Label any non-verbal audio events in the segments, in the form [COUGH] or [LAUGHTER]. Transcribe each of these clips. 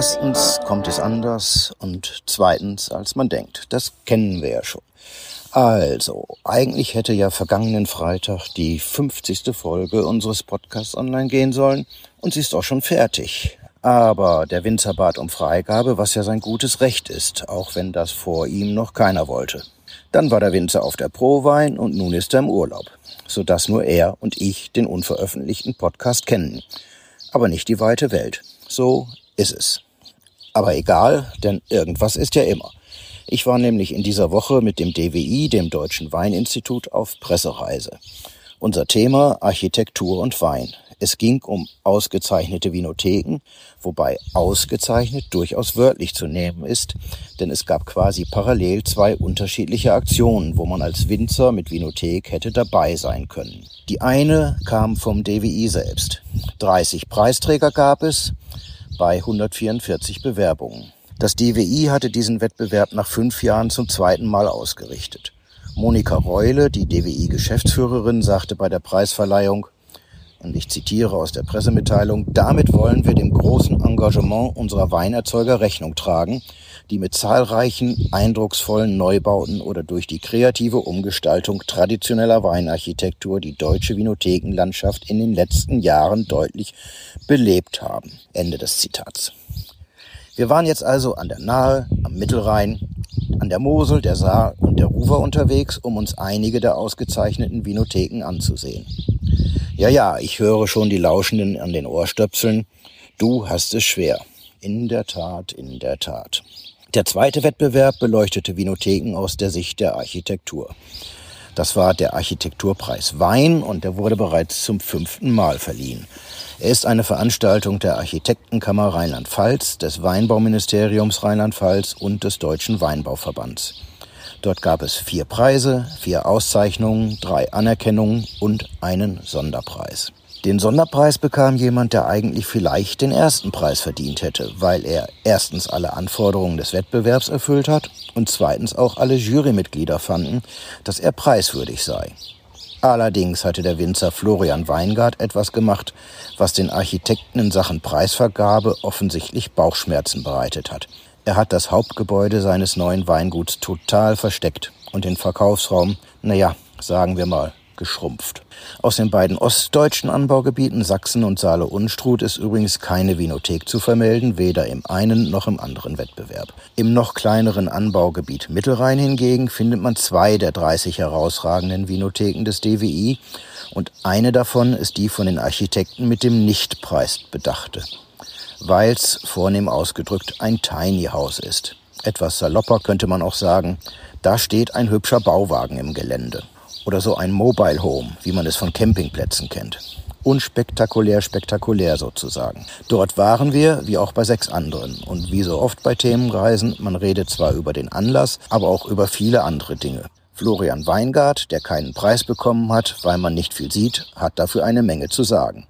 Erstens kommt es anders und zweitens, als man denkt. Das kennen wir ja schon. Also, eigentlich hätte ja vergangenen Freitag die 50. Folge unseres Podcasts online gehen sollen und sie ist auch schon fertig. Aber der Winzer bat um Freigabe, was ja sein gutes Recht ist, auch wenn das vor ihm noch keiner wollte. Dann war der Winzer auf der Prowein und nun ist er im Urlaub, sodass nur er und ich den unveröffentlichten Podcast kennen. Aber nicht die weite Welt. So ist es. Aber egal, denn irgendwas ist ja immer. Ich war nämlich in dieser Woche mit dem DWI, dem Deutschen Weininstitut, auf Pressereise. Unser Thema Architektur und Wein. Es ging um ausgezeichnete Vinotheken, wobei ausgezeichnet durchaus wörtlich zu nehmen ist, denn es gab quasi parallel zwei unterschiedliche Aktionen, wo man als Winzer mit Vinothek hätte dabei sein können. Die eine kam vom DWI selbst. 30 Preisträger gab es bei 144 Bewerbungen. Das DWI hatte diesen Wettbewerb nach fünf Jahren zum zweiten Mal ausgerichtet. Monika Reule, die DWI-Geschäftsführerin, sagte bei der Preisverleihung, und ich zitiere aus der Pressemitteilung, damit wollen wir dem großen Engagement unserer Weinerzeuger Rechnung tragen, die mit zahlreichen eindrucksvollen Neubauten oder durch die kreative Umgestaltung traditioneller Weinarchitektur die deutsche Vinothekenlandschaft in den letzten Jahren deutlich belebt haben. Ende des Zitats. Wir waren jetzt also an der Nahe, am Mittelrhein, an der Mosel, der Saar und der Ruwer unterwegs, um uns einige der ausgezeichneten Vinotheken anzusehen. Ja, ja, ich höre schon die Lauschenden an den Ohrstöpseln. Du hast es schwer. In der Tat, in der Tat. Der zweite Wettbewerb beleuchtete Vinotheken aus der Sicht der Architektur. Das war der Architekturpreis Wein und der wurde bereits zum fünften Mal verliehen. Er ist eine Veranstaltung der Architektenkammer Rheinland-Pfalz, des Weinbauministeriums Rheinland-Pfalz und des Deutschen Weinbauverbands. Dort gab es vier Preise, vier Auszeichnungen, drei Anerkennungen und einen Sonderpreis. Den Sonderpreis bekam jemand, der eigentlich vielleicht den ersten Preis verdient hätte, weil er erstens alle Anforderungen des Wettbewerbs erfüllt hat und zweitens auch alle Jurymitglieder fanden, dass er preiswürdig sei. Allerdings hatte der Winzer Florian Weingart etwas gemacht, was den Architekten in Sachen Preisvergabe offensichtlich Bauchschmerzen bereitet hat. Er hat das Hauptgebäude seines neuen Weinguts total versteckt und den Verkaufsraum, naja, sagen wir mal, geschrumpft. Aus den beiden ostdeutschen Anbaugebieten Sachsen und Saale-Unstrut ist übrigens keine Vinothek zu vermelden, weder im einen noch im anderen Wettbewerb. Im noch kleineren Anbaugebiet Mittelrhein hingegen findet man zwei der 30 herausragenden Vinotheken des DWI und eine davon ist die von den Architekten mit dem Nichtpreis bedachte weil es vornehm ausgedrückt ein Tiny House ist. Etwas salopper könnte man auch sagen, da steht ein hübscher Bauwagen im Gelände. Oder so ein Mobile Home, wie man es von Campingplätzen kennt. Unspektakulär, spektakulär sozusagen. Dort waren wir, wie auch bei sechs anderen. Und wie so oft bei Themenreisen, man redet zwar über den Anlass, aber auch über viele andere Dinge. Florian Weingart, der keinen Preis bekommen hat, weil man nicht viel sieht, hat dafür eine Menge zu sagen.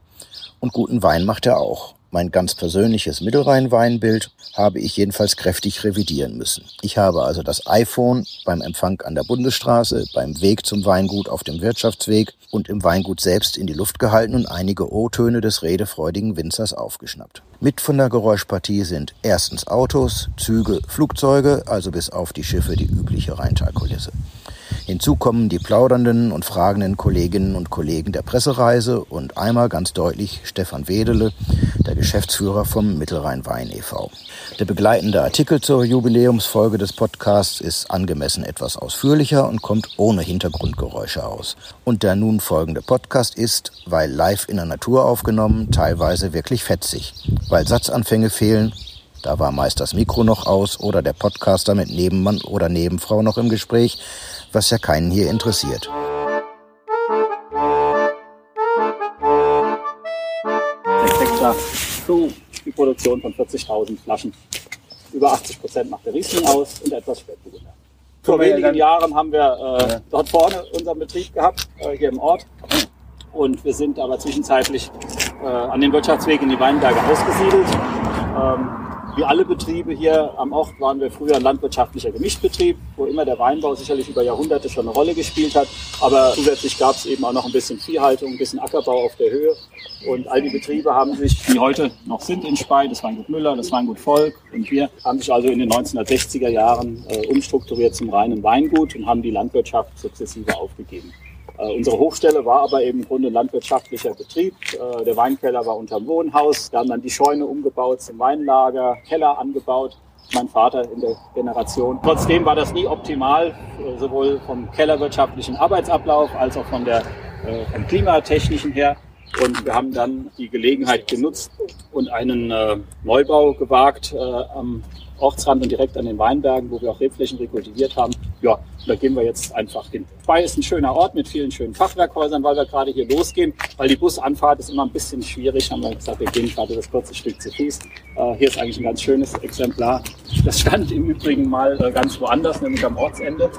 Und guten Wein macht er auch. Mein ganz persönliches Mittelrhein-Weinbild habe ich jedenfalls kräftig revidieren müssen. Ich habe also das iPhone beim Empfang an der Bundesstraße, beim Weg zum Weingut auf dem Wirtschaftsweg und im Weingut selbst in die Luft gehalten und einige O-Töne des redefreudigen Winzers aufgeschnappt. Mit von der Geräuschpartie sind erstens Autos, Züge, Flugzeuge, also bis auf die Schiffe die übliche Rheintalkulisse. Hinzu kommen die plaudernden und fragenden Kolleginnen und Kollegen der Pressereise und einmal ganz deutlich Stefan Wedele, der Geschäftsführer vom Mittelrhein Wein e.V. Der begleitende Artikel zur Jubiläumsfolge des Podcasts ist angemessen etwas ausführlicher und kommt ohne Hintergrundgeräusche aus. Und der nun folgende Podcast ist, weil live in der Natur aufgenommen, teilweise wirklich fetzig, weil Satzanfänge fehlen da war meist das Mikro noch aus oder der Podcaster mit Nebenmann oder Nebenfrau noch im Gespräch, was ja keinen hier interessiert. Hektar zu die Produktion von 40.000 Flaschen. Über 80 Prozent macht der Riesling aus und etwas Spätburgunder. Vor wenigen Jahren haben wir äh, ja. dort vorne unseren Betrieb gehabt, äh, hier im Ort. Und wir sind aber zwischenzeitlich äh, an den Wirtschaftsweg in die Weinberge ausgesiedelt. Ähm, wie alle Betriebe hier am Ort waren wir früher ein landwirtschaftlicher Gemischtbetrieb, wo immer der Weinbau sicherlich über Jahrhunderte schon eine Rolle gespielt hat. Aber zusätzlich gab es eben auch noch ein bisschen Viehhaltung, ein bisschen Ackerbau auf der Höhe. Und all die Betriebe haben sich, die heute noch sind in Spey, das Weingut Müller, das Weingut Volk und wir, haben sich also in den 1960er Jahren äh, umstrukturiert zum reinen Weingut und haben die Landwirtschaft sukzessive aufgegeben. Äh, unsere Hochstelle war aber eben im Grunde landwirtschaftlicher Betrieb. Äh, der Weinkeller war unterm Wohnhaus. Wir haben dann die Scheune umgebaut zum Weinlager, Keller angebaut. Mein Vater in der Generation. Trotzdem war das nie optimal, äh, sowohl vom kellerwirtschaftlichen Arbeitsablauf als auch von der, vom klimatechnischen her. Und wir haben dann die Gelegenheit genutzt und einen Neubau gewagt am Ortsrand und direkt an den Weinbergen, wo wir auch Rebflächen rekultiviert haben. Ja, da gehen wir jetzt einfach hin. Spey ist ein schöner Ort mit vielen schönen Fachwerkhäusern, weil wir gerade hier losgehen, weil die Busanfahrt ist immer ein bisschen schwierig. Haben wir gesagt, wir gehen gerade das kurze Stück zu Fuß. Äh, hier ist eigentlich ein ganz schönes Exemplar. Das stand im Übrigen mal äh, ganz woanders, nämlich am Ortsende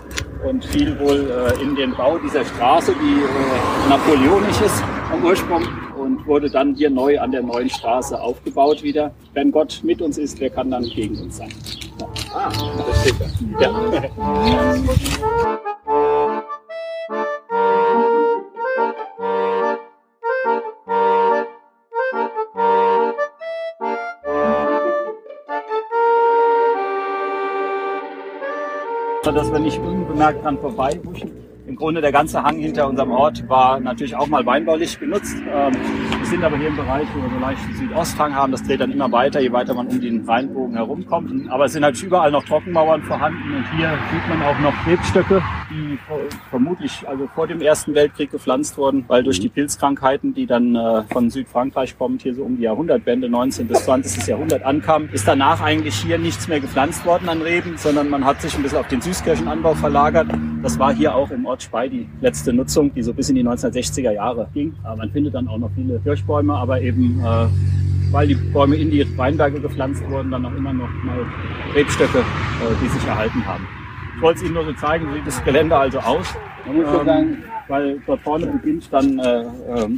und fiel wohl äh, in den Bau dieser Straße, die äh, napoleonisch ist am Ursprung und wurde dann hier neu an der neuen Straße aufgebaut wieder. Wenn Gott mit uns ist, wer kann dann gegen uns sein? Ja. Ah, das steht da. Ja. [LAUGHS] dass wir nicht unbemerkt dran vorbeihuschen. Im Grunde der ganze Hang hinter unserem Ort war natürlich auch mal weinbaulich genutzt. Ähm, wir sind aber hier im Bereich, wo wir so leicht Südosthang haben. Das dreht dann immer weiter, je weiter man um den Rheinbogen herumkommt. Aber es sind halt überall noch Trockenmauern vorhanden und hier sieht man auch noch Rebstöcke, die vermutlich also vor dem Ersten Weltkrieg gepflanzt wurden, weil durch die Pilzkrankheiten, die dann äh, von Südfrankreich kommend hier so um die Jahrhundertwende 19. bis 20. Jahrhundert ankamen, ist danach eigentlich hier nichts mehr gepflanzt worden an Reben, sondern man hat sich ein bisschen auf den Süßkirchenanbau verlagert. Das war hier auch im Ort Spey die letzte Nutzung, die so bis in die 1960er Jahre ging. Aber man findet dann auch noch viele Kirschbäume, aber eben äh, weil die Bäume in die Weinberge gepflanzt wurden, dann auch immer noch mal Rebstöcke, äh, die sich erhalten haben. Ich wollte es Ihnen nur so zeigen, wie sieht das Gelände also aus. Ähm, weil dort vorne beginnt dann äh, äh,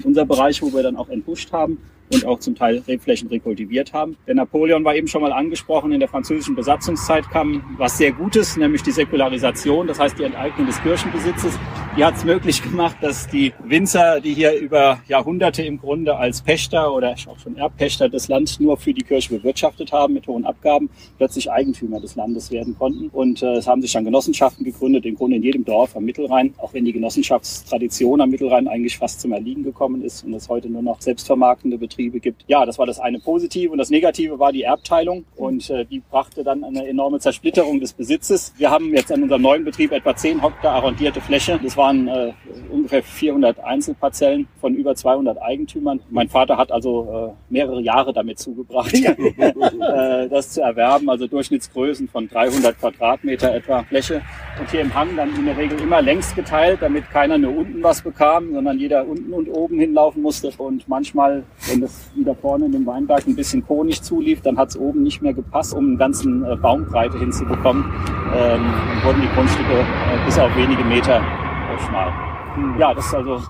unser Bereich, wo wir dann auch entbuscht haben und auch zum Teil Rebflächen rekultiviert haben. Der Napoleon war eben schon mal angesprochen, in der französischen Besatzungszeit kam was sehr Gutes, nämlich die Säkularisation, das heißt die Enteignung des Kirchenbesitzes. Die hat es möglich gemacht, dass die Winzer, die hier über Jahrhunderte im Grunde als Pächter oder auch schon Erbpächter des Landes nur für die Kirche bewirtschaftet haben mit hohen Abgaben, plötzlich Eigentümer des Landes werden konnten. Und äh, es haben sich dann Genossenschaften gegründet, im Grunde in jedem Dorf am Mittelrhein, auch wenn die Genossenschaftstradition am Mittelrhein eigentlich fast zum Erliegen gekommen ist und es heute nur noch selbstvermarktende Betriebe gibt. Ja, das war das eine Positive und das Negative war die Erbteilung und äh, die brachte dann eine enorme Zersplitterung des Besitzes. Wir haben jetzt an unserem neuen Betrieb etwa 10 Hektar arrondierte Fläche. Das waren äh, ungefähr 400 Einzelparzellen von über 200 Eigentümern. Mein Vater hat also äh, mehrere Jahre damit zugebracht, [LAUGHS] äh, das zu erwerben, also Durchschnittsgrößen von 300 Quadratmeter etwa Fläche. Und hier im Hang dann in der Regel immer längs geteilt, damit keiner nur unten was bekam, sondern jeder unten und oben hinlaufen musste. Und manchmal, wenn das wieder vorne in dem Weinberg ein bisschen konig zulief, dann hat es oben nicht mehr gepasst, um einen ganzen äh, Baumbreite hinzubekommen. Ähm, dann wurden die Grundstücke äh, bis auf wenige Meter äh, schmal. Hm. Ja, das ist also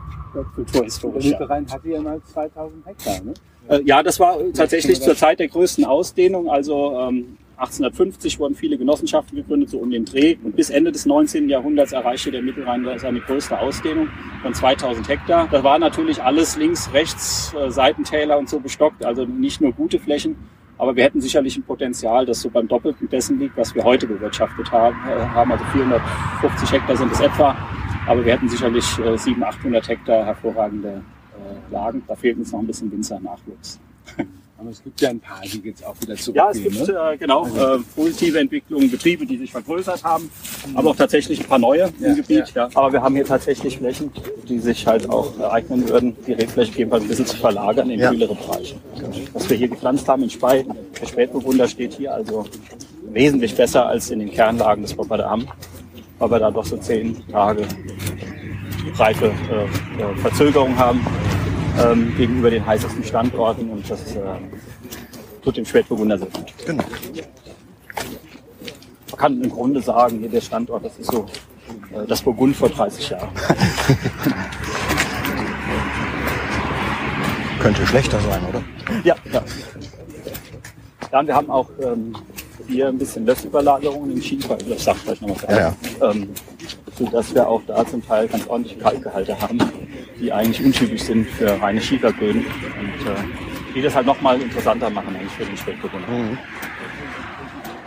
kulturhistorisch. Der Verein hatte ja mal 2000 Hektar, ne? Äh, ja, das war tatsächlich zur Zeit der größten Ausdehnung. Also ähm, 1850 wurden viele Genossenschaften gegründet, so um den Dreh. Und bis Ende des 19. Jahrhunderts erreichte der Mittelrhein seine größte Ausdehnung von 2000 Hektar. Das war natürlich alles links, rechts, äh, Seitentäler und so bestockt, also nicht nur gute Flächen. Aber wir hätten sicherlich ein Potenzial, das so beim Doppelten dessen liegt, was wir heute bewirtschaftet haben. Äh, haben also 450 Hektar sind es etwa. Aber wir hätten sicherlich 700, 800 Hektar hervorragende Lagen. Da fehlt uns noch ein bisschen Winzernachwuchs. [LAUGHS] Aber es gibt ja ein paar, die jetzt auch wieder zurückgehen. Ja, es gibt ne? äh, genau also. äh, positive Entwicklungen, Betriebe, die sich vergrößert haben, mhm. aber auch tatsächlich ein paar neue ja, im Gebiet. Ja. ja. Aber wir haben hier tatsächlich Flächen, die sich halt auch eignen würden, die Rebfläche jedenfalls ein bisschen zu verlagern in ja. kühlere Bereiche. Was wir hier gepflanzt haben in Spey, der Spätburgunder steht hier also wesentlich besser als in den Kernlagen des Popperdam, weil wir da doch so zehn Tage reife äh, äh Verzögerung haben ähm, gegenüber den heißesten Standorten und das äh, tut dem Spätburgunder sehr gut. Genau. Man kann im Grunde sagen, hier der Standort, das ist so äh, das Burgund vor 30 Jahren. [LAUGHS] Könnte schlechter sein, oder? Ja, ja. Ja, und wir haben auch ähm, hier ein bisschen Lössüberlagerungen im Schiefer, das sagt gleich nochmal ja, ja. ähm, sodass wir auch da zum Teil ganz ordentliche Kalkgehalte haben, die eigentlich untypisch sind für reine Schieferböden und äh, die das halt nochmal interessanter machen eigentlich für den Spätbewohner. Mhm.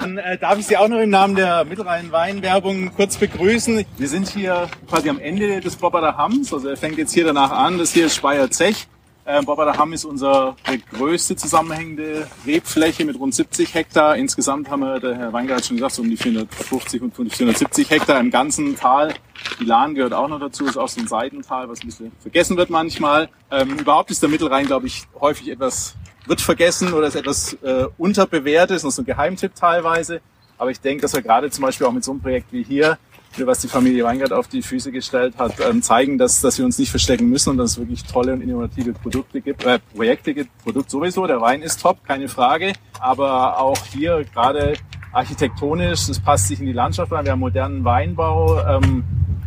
Dann äh, darf ich Sie auch noch im Namen der Mittelrhein-Wein-Werbung kurz begrüßen. Wir sind hier quasi am Ende des Bobberder Hamms. Also er fängt jetzt hier danach an. Das hier ist Speyer Zech. Äh, Bobberder Hamm ist unsere größte zusammenhängende Rebfläche mit rund 70 Hektar. Insgesamt haben wir, der Herr Weingart hat schon gesagt, so um die 450 und 470 Hektar im ganzen Tal. Die Lahn gehört auch noch dazu, ist auch so ein Seitental, was ein bisschen vergessen wird manchmal. Ähm, überhaupt ist der Mittelrhein, glaube ich, häufig etwas wird vergessen oder ist etwas äh, unterbewertet, ist noch so ein Geheimtipp teilweise. Aber ich denke, dass wir gerade zum Beispiel auch mit so einem Projekt wie hier, was die Familie Weingart auf die Füße gestellt hat, ähm, zeigen, dass, dass wir uns nicht verstecken müssen und dass es wirklich tolle und innovative Produkte gibt, äh, Projekte gibt. Produkt sowieso, der Wein ist top, keine Frage. Aber auch hier gerade architektonisch, das passt sich in die Landschaft rein. Wir haben modernen Weinbau, ähm,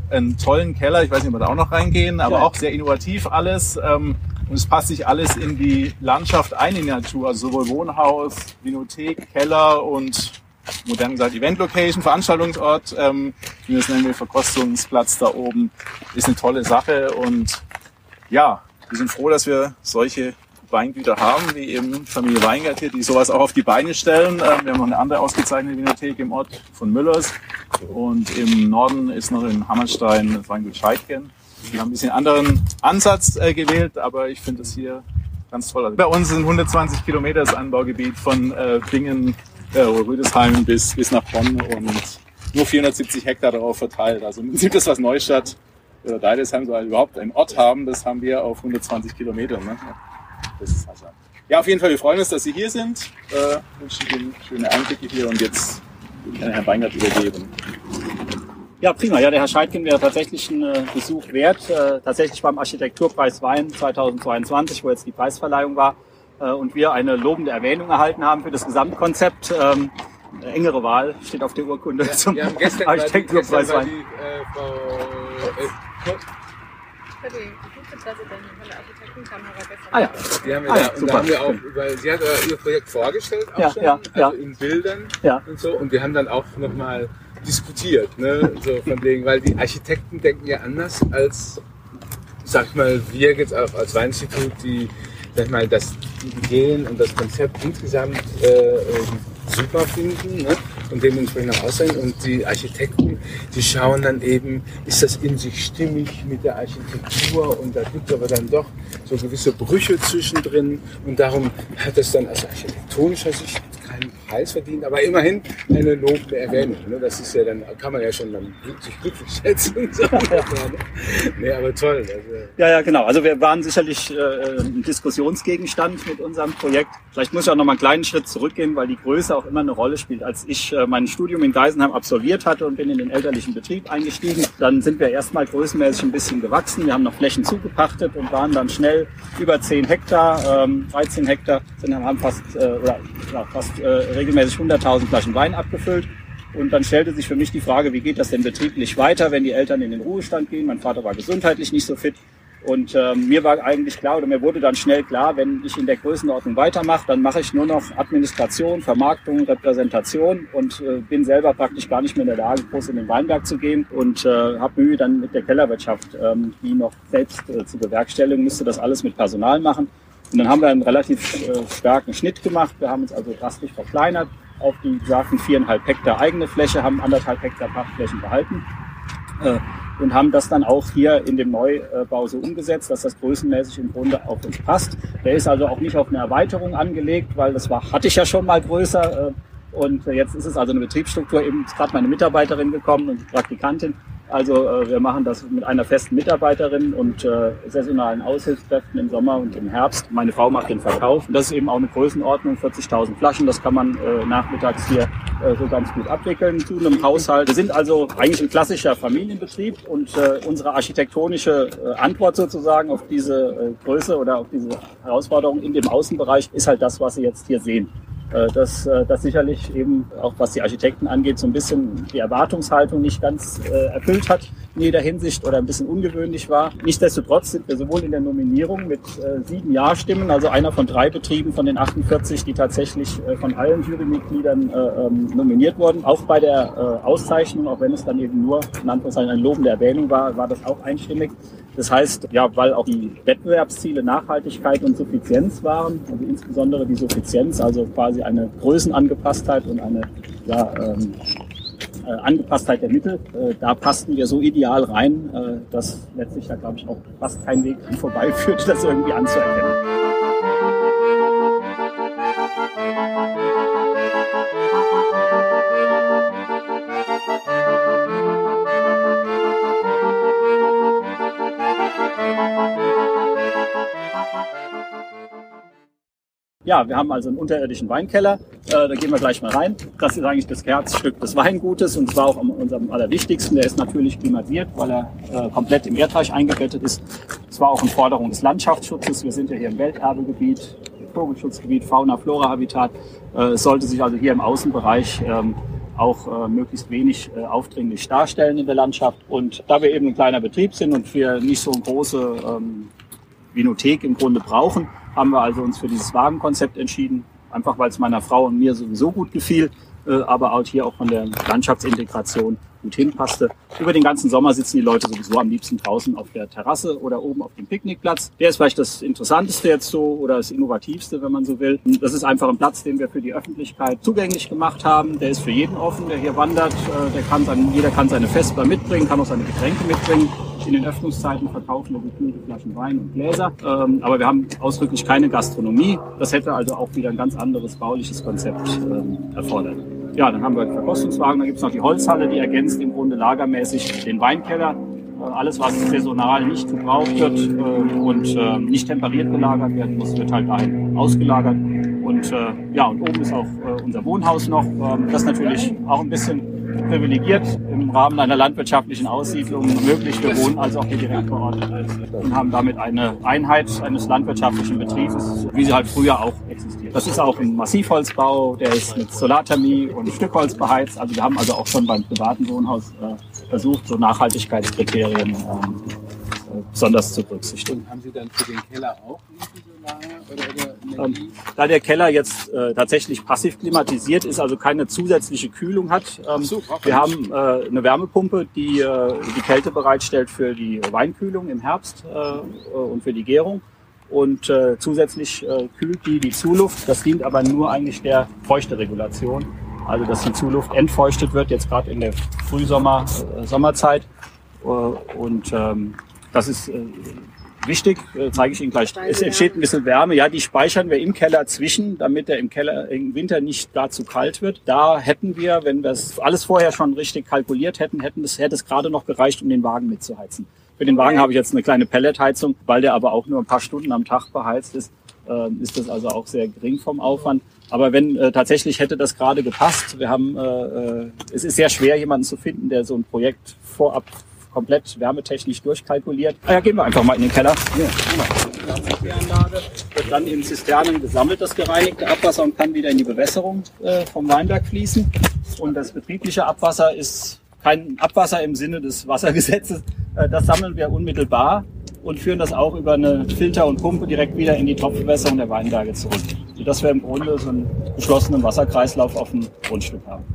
einen tollen Keller, ich weiß nicht, ob wir da auch noch reingehen, aber ja. auch sehr innovativ alles. Ähm, und es passt sich alles in die Landschaft ein, in die Natur. Also sowohl Wohnhaus, Vinothek, Keller und modern gesagt Event Location, Veranstaltungsort, ähm, wie wir es nennen wir, Verkostungsplatz da oben, ist eine tolle Sache. Und ja, wir sind froh, dass wir solche Weingüter haben, wie eben Familie Weingart hier, die sowas auch auf die Beine stellen. Ähm, wir haben noch eine andere ausgezeichnete Vinothek im Ort von Müllers. Und im Norden ist noch in Hammerstein das Weingut Scheidgen. Wir haben ein bisschen anderen Ansatz äh, gewählt, aber ich finde es hier ganz toll. Bei uns sind 120 Kilometer das Anbaugebiet von äh, Bingen, äh, Rüdesheim bis, bis nach Bonn und nur 470 Hektar darauf verteilt. Also im Prinzip das, was Neustadt oder Deidesheim so überhaupt einen Ort haben, das haben wir auf 120 Kilometer. Ne? Das ist also ja, auf jeden Fall, wir freuen uns, dass Sie hier sind. Äh, wünschen Ihnen schöne Einblicke hier und jetzt kann Herrn Weingart übergeben. Ja, prima. Ja, der Herr Scheidkin wäre tatsächlich ein äh, Besuch wert. Äh, tatsächlich beim Architekturpreis Wein 2022, wo jetzt die Preisverleihung war, äh, und wir eine lobende Erwähnung erhalten haben für das Gesamtkonzept. Ähm, eine engere Wahl steht auf der Urkunde ja, zum Architekturpreis Wein. Die, äh, Frau, äh, für die Vizepräsidentin von der Architektenkamera gestern. Ah ja. Die haben wir ah, da, ja, und da haben wir auch über, sie hat ihr Projekt vorgestellt, auch ja, schon, ja, also ja. in Bildern ja. und so. Und wir haben dann auch nochmal diskutiert, ne? so von wegen, weil die Architekten denken ja anders als, sag ich mal, wir jetzt auch als Weininstitut, die, sag mal, das Ideen und das Konzept insgesamt äh, super finden ne? und dementsprechend auch aussehen. Und die Architekten, die schauen dann eben, ist das in sich stimmig mit der Architektur und da gibt es aber dann doch so gewisse Brüche zwischendrin und darum hat es dann aus architektonischer Sicht keinen Preis verdient, aber immerhin eine lobende Erwähnung. Ne? Das ist ja dann, kann man ja schon dann sich glücklich schätzen. So. [LAUGHS] nee, aber toll. Also. Ja, ja, genau. Also wir waren sicherlich äh, ein Diskussionsgegenstand mit unserem Projekt. Vielleicht muss ich auch noch mal einen kleinen Schritt zurückgehen, weil die Größe auch immer eine Rolle spielt. Als ich äh, mein Studium in Geisenheim absolviert hatte und bin in den elterlichen Betrieb eingestiegen, dann sind wir erstmal größenmäßig ein bisschen gewachsen. Wir haben noch Flächen zugepachtet und waren dann schnell über 10 Hektar, ähm, 13 Hektar, sind haben fast, äh, oder, ja, fast äh, regelmäßig 100.000 Flaschen Wein abgefüllt. Und dann stellte sich für mich die Frage, wie geht das denn betrieblich weiter, wenn die Eltern in den Ruhestand gehen? Mein Vater war gesundheitlich nicht so fit. Und äh, mir war eigentlich klar, oder mir wurde dann schnell klar, wenn ich in der Größenordnung weitermache, dann mache ich nur noch Administration, Vermarktung, Repräsentation und äh, bin selber praktisch gar nicht mehr in der Lage, groß in den Weinberg zu gehen und äh, habe Mühe dann mit der Kellerwirtschaft, ähm, die noch selbst äh, zu bewerkstelligen, müsste das alles mit Personal machen. Und dann haben wir einen relativ äh, starken Schnitt gemacht. Wir haben uns also drastisch verkleinert auf die besagten viereinhalb Hektar eigene Fläche, haben anderthalb Hektar Pachtflächen behalten äh, und haben das dann auch hier in dem Neubau so umgesetzt, dass das größenmäßig im Grunde auf uns passt. Der ist also auch nicht auf eine Erweiterung angelegt, weil das war, hatte ich ja schon mal größer. Äh, und jetzt ist es also eine Betriebsstruktur. Eben ist gerade meine Mitarbeiterin gekommen und Praktikantin. Also äh, wir machen das mit einer festen Mitarbeiterin und äh, saisonalen Aushilfskräften im Sommer und im Herbst. Meine Frau macht den Verkauf. Und das ist eben auch eine Größenordnung, 40.000 Flaschen. Das kann man äh, nachmittags hier äh, so ganz gut abwickeln zu einem Haushalt. Wir sind also eigentlich ein klassischer Familienbetrieb und äh, unsere architektonische äh, Antwort sozusagen auf diese äh, Größe oder auf diese Herausforderung in dem Außenbereich ist halt das, was Sie jetzt hier sehen. Äh, dass äh, das sicherlich eben auch was die Architekten angeht, so ein bisschen die Erwartungshaltung nicht ganz äh, erfüllt hat, in jeder Hinsicht oder ein bisschen ungewöhnlich war. Nichtsdestotrotz sind wir sowohl in der Nominierung mit äh, sieben Ja-Stimmen, also einer von drei Betrieben von den 48, die tatsächlich äh, von allen Jurymitgliedern äh, ähm, nominiert wurden. Auch bei der äh, Auszeichnung, auch wenn es dann eben nur in eine lobende Erwähnung war, war das auch einstimmig. Das heißt, ja, weil auch die Wettbewerbsziele Nachhaltigkeit und Suffizienz waren, also insbesondere die Suffizienz, also quasi eine Größenangepasstheit und eine ja, ähm, äh, Angepasstheit der Mittel, äh, da passten wir so ideal rein, äh, dass letztlich da, glaube ich, auch fast kein Weg vorbeiführt, [LAUGHS] das irgendwie anzuerkennen. Ja, wir haben also einen unterirdischen Weinkeller. Äh, da gehen wir gleich mal rein. Das ist eigentlich das Herzstück des Weingutes und zwar auch am unserem allerwichtigsten. Der ist natürlich klimatisiert, weil er äh, komplett im Erdreich eingebettet ist. Das war auch eine Forderung des Landschaftsschutzes. Wir sind ja hier im Welterbegebiet, Vogelschutzgebiet, Fauna-Flora-Habitat. Äh, es sollte sich also hier im Außenbereich ähm, auch äh, möglichst wenig äh, aufdringlich darstellen in der Landschaft. Und da wir eben ein kleiner Betrieb sind und wir nicht so eine große ähm, Vinothek im Grunde brauchen, haben wir also uns für dieses Wagenkonzept entschieden, einfach weil es meiner Frau und mir sowieso gut gefiel, äh, aber auch hier auch von der Landschaftsintegration gut hinpasste. Über den ganzen Sommer sitzen die Leute sowieso am liebsten draußen auf der Terrasse oder oben auf dem Picknickplatz. Der ist vielleicht das Interessanteste jetzt so oder das Innovativste, wenn man so will. Das ist einfach ein Platz, den wir für die Öffentlichkeit zugänglich gemacht haben. Der ist für jeden offen, der hier wandert. Äh, der kann sein, jeder kann seine Vesper mitbringen, kann auch seine Getränke mitbringen. In den Öffnungszeiten verkaufen wir gekühlte Flaschen Wein und Gläser. Ähm, aber wir haben ausdrücklich keine Gastronomie. Das hätte also auch wieder ein ganz anderes bauliches Konzept ähm, erfordert. Ja, dann haben wir Verkostungswagen, dann gibt es noch die Holzhalle, die ergänzt im Grunde lagermäßig den Weinkeller. Äh, alles, was saisonal nicht gebraucht wird äh, und äh, nicht temperiert gelagert werden muss, wird halt dahin ausgelagert. Und äh, ja, und oben ist auch unser Wohnhaus noch. Ähm, das natürlich auch ein bisschen privilegiert im Rahmen einer landwirtschaftlichen Aussiedlung möglich. Wir wohnen also auch hier direkt vor Ort und haben damit eine Einheit eines landwirtschaftlichen Betriebes, wie sie halt früher auch existiert. Das ist auch ein Massivholzbau, der ist mit Solarthermie und Stückholz beheizt. Also wir haben also auch schon beim privaten Wohnhaus äh, versucht, so Nachhaltigkeitskriterien ähm, besonders zu berücksichtigen. Und haben Sie dann für den Keller auch oder, oder ähm, Da der Keller jetzt äh, tatsächlich passiv klimatisiert ist, also keine zusätzliche Kühlung hat, ähm, so, wir haben äh, eine Wärmepumpe, die äh, die Kälte bereitstellt für die Weinkühlung im Herbst äh, und für die Gärung. Und äh, zusätzlich äh, kühlt die die Zuluft. Das dient aber nur eigentlich der Feuchteregulation. Also dass die Zuluft entfeuchtet wird, jetzt gerade in der Frühsommer, äh, Sommerzeit. Äh, und ähm, das ist äh, wichtig, äh, zeige ich Ihnen gleich. Es entsteht ein bisschen Wärme. Ja, die speichern wir im Keller zwischen, damit er im Keller im Winter nicht gar zu kalt wird. Da hätten wir, wenn wir es alles vorher schon richtig kalkuliert hätten, hätten es, hätte es gerade noch gereicht, um den Wagen mitzuheizen. Für den Wagen habe ich jetzt eine kleine Pelletheizung, weil der aber auch nur ein paar Stunden am Tag beheizt ist, äh, ist das also auch sehr gering vom Aufwand. Aber wenn äh, tatsächlich hätte das gerade gepasst, wir haben, äh, äh es ist sehr schwer, jemanden zu finden, der so ein Projekt vorab komplett wärmetechnisch durchkalkuliert. Ah ja, gehen wir einfach mal in den Keller. Wird dann in Zisternen gesammelt, das gereinigte Abwasser, und kann wieder in die Bewässerung äh, vom Weinberg fließen. Und das betriebliche Abwasser ist kein Abwasser im Sinne des Wassergesetzes. Äh, das sammeln wir unmittelbar und führen das auch über eine Filter und Pumpe direkt wieder in die Tropfbewässerung der Weinberge zurück. Sodass wir im Grunde so einen geschlossenen Wasserkreislauf auf dem Grundstück haben.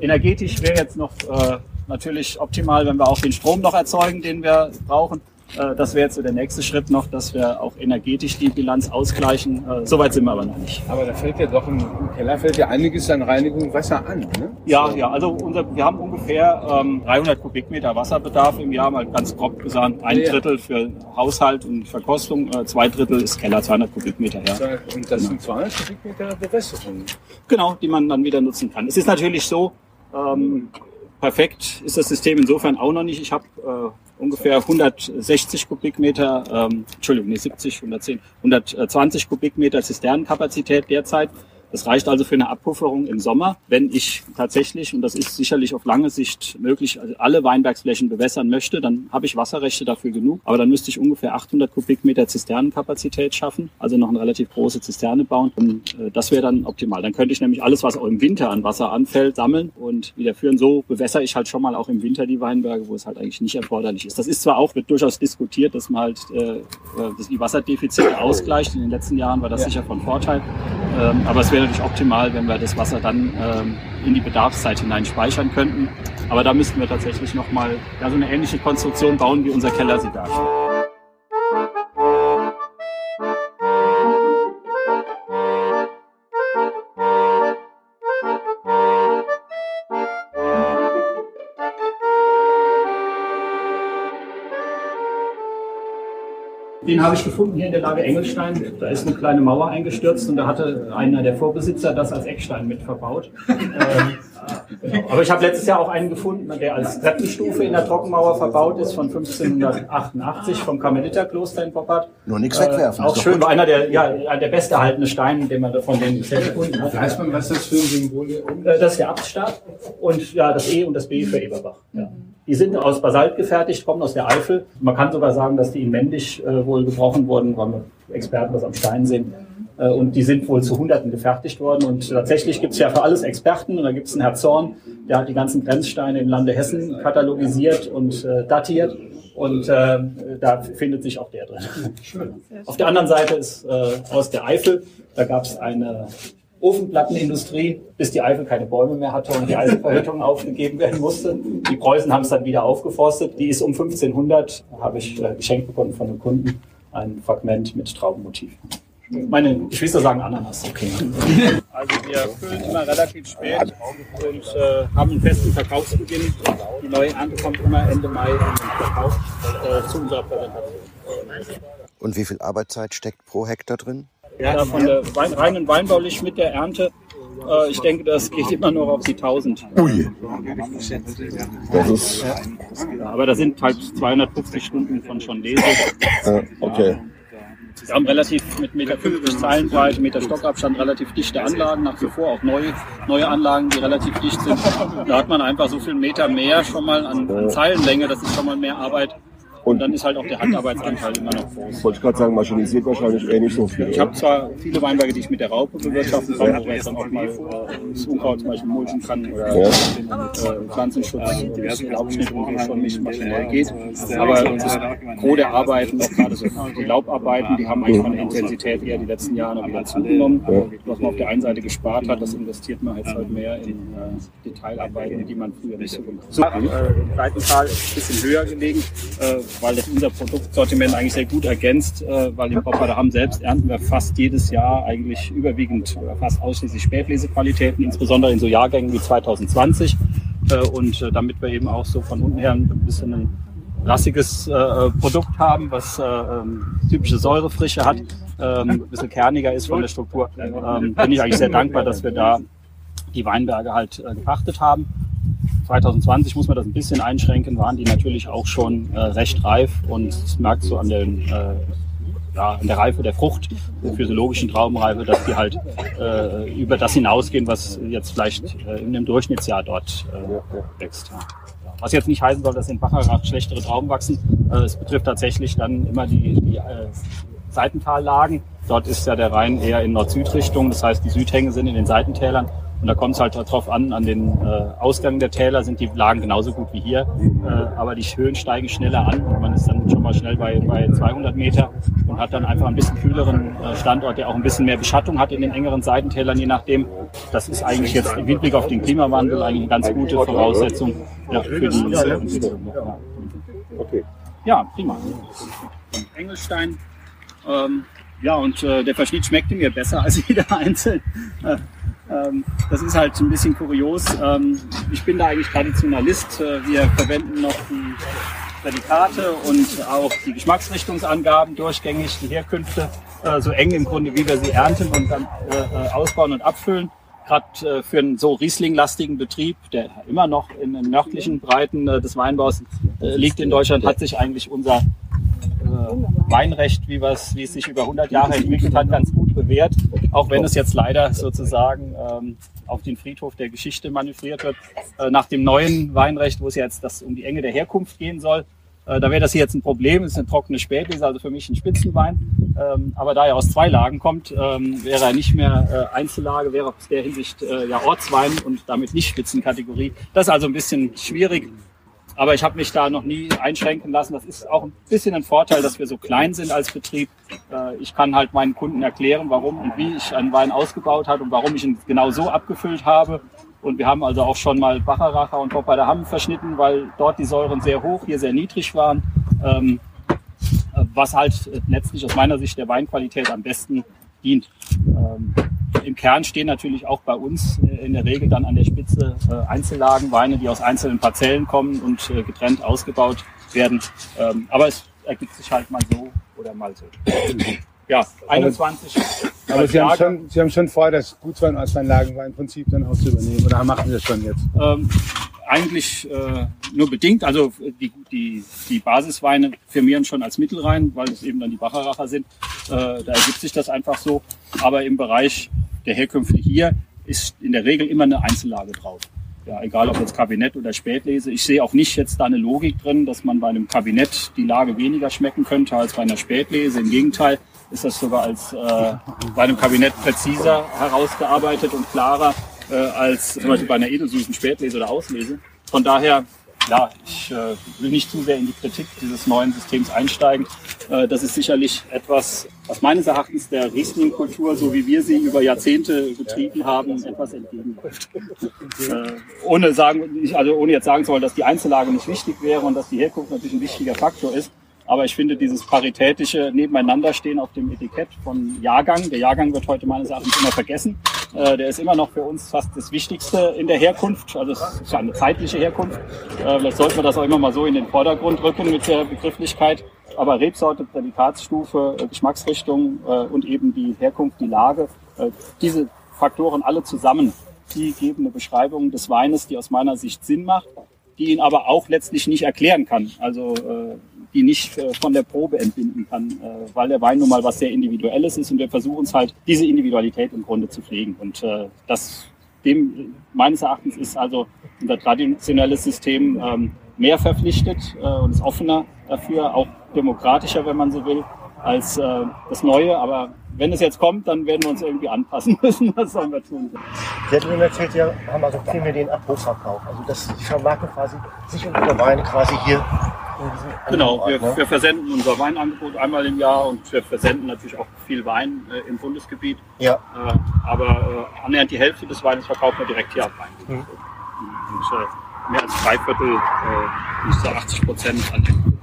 Energetisch wäre jetzt noch äh, natürlich optimal, wenn wir auch den Strom noch erzeugen, den wir brauchen. Äh, das wäre jetzt so der nächste Schritt noch, dass wir auch energetisch die Bilanz ausgleichen. Äh, Soweit sind wir aber noch nicht. Aber da fällt ja doch im, Keller fällt ja einiges an Reinigung Wasser an. Ne? Ja, ja. Also unser, wir haben ungefähr ähm, 300 Kubikmeter Wasserbedarf im Jahr, mal ganz grob gesagt. Ein ja. Drittel für Haushalt und Verkostung, äh, zwei Drittel ist Keller, 200 Kubikmeter. Ja. Und das genau. sind 200 Kubikmeter Bewässerung. Genau, die man dann wieder nutzen kann. Es ist natürlich so. Ähm, perfekt ist das System insofern auch noch nicht. Ich habe äh, ungefähr 160 Kubikmeter, ähm, Entschuldigung, nee, 70, 110, 120 Kubikmeter Zisternenkapazität derzeit. Das reicht also für eine Abpufferung im Sommer. Wenn ich tatsächlich, und das ist sicherlich auf lange Sicht möglich, also alle Weinbergsflächen bewässern möchte, dann habe ich Wasserrechte dafür genug. Aber dann müsste ich ungefähr 800 Kubikmeter Zisternenkapazität schaffen, also noch eine relativ große Zisterne bauen. Und äh, das wäre dann optimal. Dann könnte ich nämlich alles, was auch im Winter an Wasser anfällt, sammeln und wieder führen. So bewässere ich halt schon mal auch im Winter die Weinberge, wo es halt eigentlich nicht erforderlich ist. Das ist zwar auch, wird durchaus diskutiert, dass man halt äh, äh die Wasserdefizite ausgleicht. In den letzten Jahren war das ja. sicher von Vorteil. Ähm, aber es wäre natürlich optimal, wenn wir das Wasser dann ähm, in die Bedarfszeit hinein speichern könnten. Aber da müssten wir tatsächlich nochmal ja, so eine ähnliche Konstruktion bauen, wie unser Keller sie darstellt. Den habe ich gefunden hier in der Lage Engelstein. Da ist eine kleine Mauer eingestürzt und da hatte einer der Vorbesitzer das als Eckstein mit verbaut. [LAUGHS] ähm, genau. Aber ich habe letztes Jahr auch einen gefunden, der als Treppenstufe in der Trockenmauer verbaut ist von 1588 vom Karmeliterkloster in Poppert. Nur nichts wegwerfen. Äh, auch schön, war einer der, ja, der besterhaltene Stein, den man von den bisher gefunden hat. Weiß man, was das für ein Symbol ist? Äh, das ist der Abtsstab und ja, das E und das B für Eberbach. Ja. Die sind aus Basalt gefertigt, kommen aus der Eifel. Man kann sogar sagen, dass die in Mendig äh, wohl gebrochen wurden, weil wir Experten was am Stein sehen. Äh, und die sind wohl zu Hunderten gefertigt worden. Und tatsächlich gibt es ja für alles Experten. Und da gibt es einen Herr Zorn, der hat die ganzen Grenzsteine im Lande Hessen katalogisiert und äh, datiert. Und äh, da findet sich auch der drin. Auf der anderen Seite ist äh, aus der Eifel, da gab es eine Ofenplattenindustrie, bis die Eifel keine Bäume mehr hatte und die Eifelverhüttung [LAUGHS] aufgegeben werden musste. Die Preußen haben es dann wieder aufgeforstet. Die ist um 1500, habe ich äh, geschenkt bekommen von einem Kunden, ein Fragment mit Traubenmotiv. Meine Geschwister sagen Ananas. Okay. Also wir füllen immer relativ spät und äh, haben einen festen Verkaufsbeginn. Die neue Ernte kommt immer Ende Mai in den Verkauf äh, zu unserer Präsentation. Und wie viel Arbeitszeit steckt pro Hektar drin? Ja, von der Wein, reinen Weinbaulich mit der Ernte. Äh, ich denke, das geht immer noch auf die 1000. Ui. Das ist. Ja, aber da sind halt 250 Stunden von schon Lese. Ja, okay. Wir haben relativ mit Meter 50 Zeilenbreite, Meter Stockabstand relativ dichte Anlagen, nach wie vor auch neue, neue Anlagen, die relativ dicht sind. Da hat man einfach so viel Meter mehr schon mal an, an Zeilenlänge, das ist schon mal mehr Arbeit und dann ist halt auch der Handarbeitsanteil immer noch groß. Wollte ich gerade sagen, maschinisiert wahrscheinlich eh nicht so viel. Ich habe zwar viele Weinberge, die ich mit der Raupe bewirtschaften kann, wo man dann auch mal äh, das Unkraut zum Beispiel mulchen kann oder ja. äh, Pflanzenschutz, diverse Laubschnittungen schon nicht maschinell geht. Aber das Gros der Arbeiten, auch gerade so die Laubarbeiten, die haben eigentlich von der Intensität eher die letzten Jahre wieder zugenommen. Was man auf der einen Seite gespart hat, das investiert man jetzt halt mehr in äh, Detailarbeiten, die man früher nicht so gemacht hat. So, äh, Seitental ist ein bisschen höher gelegen. Äh, weil das unser Produktsortiment eigentlich sehr gut ergänzt, äh, weil im Popperdam selbst ernten wir fast jedes Jahr eigentlich überwiegend oder fast ausschließlich Spätlesequalitäten, insbesondere in so Jahrgängen wie 2020. Äh, und äh, damit wir eben auch so von unten her ein bisschen ein rassiges äh, Produkt haben, was äh, ähm, typische Säurefrische hat, ähm, ein bisschen kerniger ist von der Struktur, ähm, bin ich eigentlich sehr dankbar, dass wir da die Weinberge halt äh, gepachtet haben. 2020 muss man das ein bisschen einschränken, waren die natürlich auch schon äh, recht reif und das merkst du an, den, äh, ja, an der Reife der Frucht, der physiologischen Traubenreife, dass die halt äh, über das hinausgehen, was jetzt vielleicht äh, in dem Durchschnittsjahr dort äh, wächst. Ja. Was jetzt nicht heißen soll, dass in Bacharach schlechtere Trauben wachsen. Äh, es betrifft tatsächlich dann immer die, die äh, Seitentallagen. Dort ist ja der Rhein eher in Nord-Süd-Richtung. Das heißt, die Südhänge sind in den Seitentälern und da kommt es halt darauf an, an den äh, Ausgang der Täler sind die Lagen genauso gut wie hier, äh, aber die Höhen steigen schneller an und man ist dann schon mal schnell bei, bei 200 Meter und hat dann einfach ein bisschen kühleren äh, Standort, der auch ein bisschen mehr Beschattung hat in den engeren Seitentälern, je nachdem. Das ist eigentlich jetzt im Hinblick auf den Klimawandel eigentlich eine ganz gute Voraussetzung ja, für die Entwicklung. Ja. Okay. Ja, prima. Engelstein. Ähm, ja, und äh, der Verschnitt schmeckte mir besser als jeder [LAUGHS] einzelne. Äh, ähm, das ist halt ein bisschen kurios. Ähm, ich bin da eigentlich Traditionalist. Äh, wir verwenden noch die Prädikate und auch die Geschmacksrichtungsangaben durchgängig, die Herkünfte, äh, so eng im Grunde, wie wir sie ernten und dann äh, ausbauen und abfüllen. Gerade für einen so Riesling-lastigen Betrieb, der immer noch in den nördlichen Breiten des Weinbaus liegt in Deutschland, hat sich eigentlich unser Weinrecht, wie, wie es sich über 100 Jahre entwickelt hat, ganz gut bewährt, auch wenn es jetzt leider sozusagen ähm, auf den Friedhof der Geschichte manövriert wird. Äh, nach dem neuen Weinrecht, wo es jetzt das um die Enge der Herkunft gehen soll, äh, da wäre das hier jetzt ein Problem. Es ist eine trockene Spätlese, also für mich ein Spitzenwein. Ähm, aber da er aus zwei Lagen kommt, ähm, wäre er nicht mehr äh, Einzellage, wäre aus der Hinsicht äh, ja Ortswein und damit nicht Spitzenkategorie. Das ist also ein bisschen schwierig. Aber ich habe mich da noch nie einschränken lassen. Das ist auch ein bisschen ein Vorteil, dass wir so klein sind als Betrieb. Äh, ich kann halt meinen Kunden erklären, warum und wie ich einen Wein ausgebaut habe und warum ich ihn genau so abgefüllt habe. Und wir haben also auch schon mal Bacheracher und Popper Hamm verschnitten, weil dort die Säuren sehr hoch, hier sehr niedrig waren. Ähm, was halt letztlich aus meiner Sicht der Weinqualität am besten dient. Ähm, Im Kern stehen natürlich auch bei uns äh, in der Regel dann an der Spitze äh, Einzellagen, Weine, die aus einzelnen Parzellen kommen und äh, getrennt ausgebaut werden. Ähm, aber es ergibt sich halt mal so oder mal so. Ja, 21. Aber Sie haben, schon, Sie haben schon vor, das Gutswein aus Lagenweinprinzip dann auch zu übernehmen oder machen Sie das schon jetzt? Ähm, eigentlich äh, nur bedingt. Also die, die, die Basisweine firmieren schon als Mittelrein, weil es eben dann die Bacheracher sind. Äh, da ergibt sich das einfach so. Aber im Bereich der Herkünfte hier ist in der Regel immer eine Einzellage drauf. Ja, egal ob jetzt Kabinett oder Spätlese. Ich sehe auch nicht jetzt da eine Logik drin, dass man bei einem Kabinett die Lage weniger schmecken könnte als bei einer Spätlese. Im Gegenteil ist das sogar als äh, bei einem Kabinett präziser herausgearbeitet und klarer äh, als zum Beispiel bei einer edelsüßen Spätlese oder Auslese. Von daher, ja, ich äh, will nicht zu sehr in die Kritik dieses neuen Systems einsteigen. Äh, das ist sicherlich etwas, was meines Erachtens der Riesling-Kultur, so wie wir sie über Jahrzehnte betrieben haben, etwas entgegenläuft. äh, ohne sagen, also ohne jetzt sagen zu wollen, dass die Einzellage nicht wichtig wäre und dass die Herkunft natürlich ein wichtiger Faktor ist. Aber ich finde dieses paritätische Nebeneinanderstehen auf dem Etikett von Jahrgang, der Jahrgang wird heute meines Erachtens immer vergessen. Äh, der ist immer noch für uns fast das Wichtigste in der Herkunft. Also es ist eine zeitliche Herkunft. Äh, vielleicht sollten wir das auch immer mal so in den Vordergrund rücken mit der Begrifflichkeit. Aber Rebsorte, Prädikatsstufe, äh, Geschmacksrichtung äh, und eben die Herkunft, die Lage, äh, diese Faktoren alle zusammen, die geben eine Beschreibung des Weines, die aus meiner Sicht Sinn macht, die ihn aber auch letztlich nicht erklären kann. Also äh, die nicht äh, von der Probe entbinden kann, äh, weil der Wein nun mal was sehr Individuelles ist und wir versuchen es halt, diese Individualität im Grunde zu pflegen. Und äh, das dem meines Erachtens ist also unser traditionelles System ähm, mehr verpflichtet und ist offener dafür, auch demokratischer, wenn man so will, als das Neue. Aber wenn es jetzt kommt, dann werden wir uns irgendwie anpassen [LAUGHS] müssen. Was sollen wir tun? Sie hatten mir erzählt, Sie haben also primär den Abrufverkauf. Also dass die vermarkten quasi sich und ihre Weine quasi hier Genau, wir, ne? wir, versenden unser Weinangebot einmal im Jahr und wir versenden natürlich auch viel Wein äh, im Bundesgebiet. Ja. Äh, aber äh, annähernd die Hälfte des Weines verkaufen wir direkt hier ab Wein. Mhm. Und äh, mehr als drei Viertel, äh, nicht so 80 Prozent an den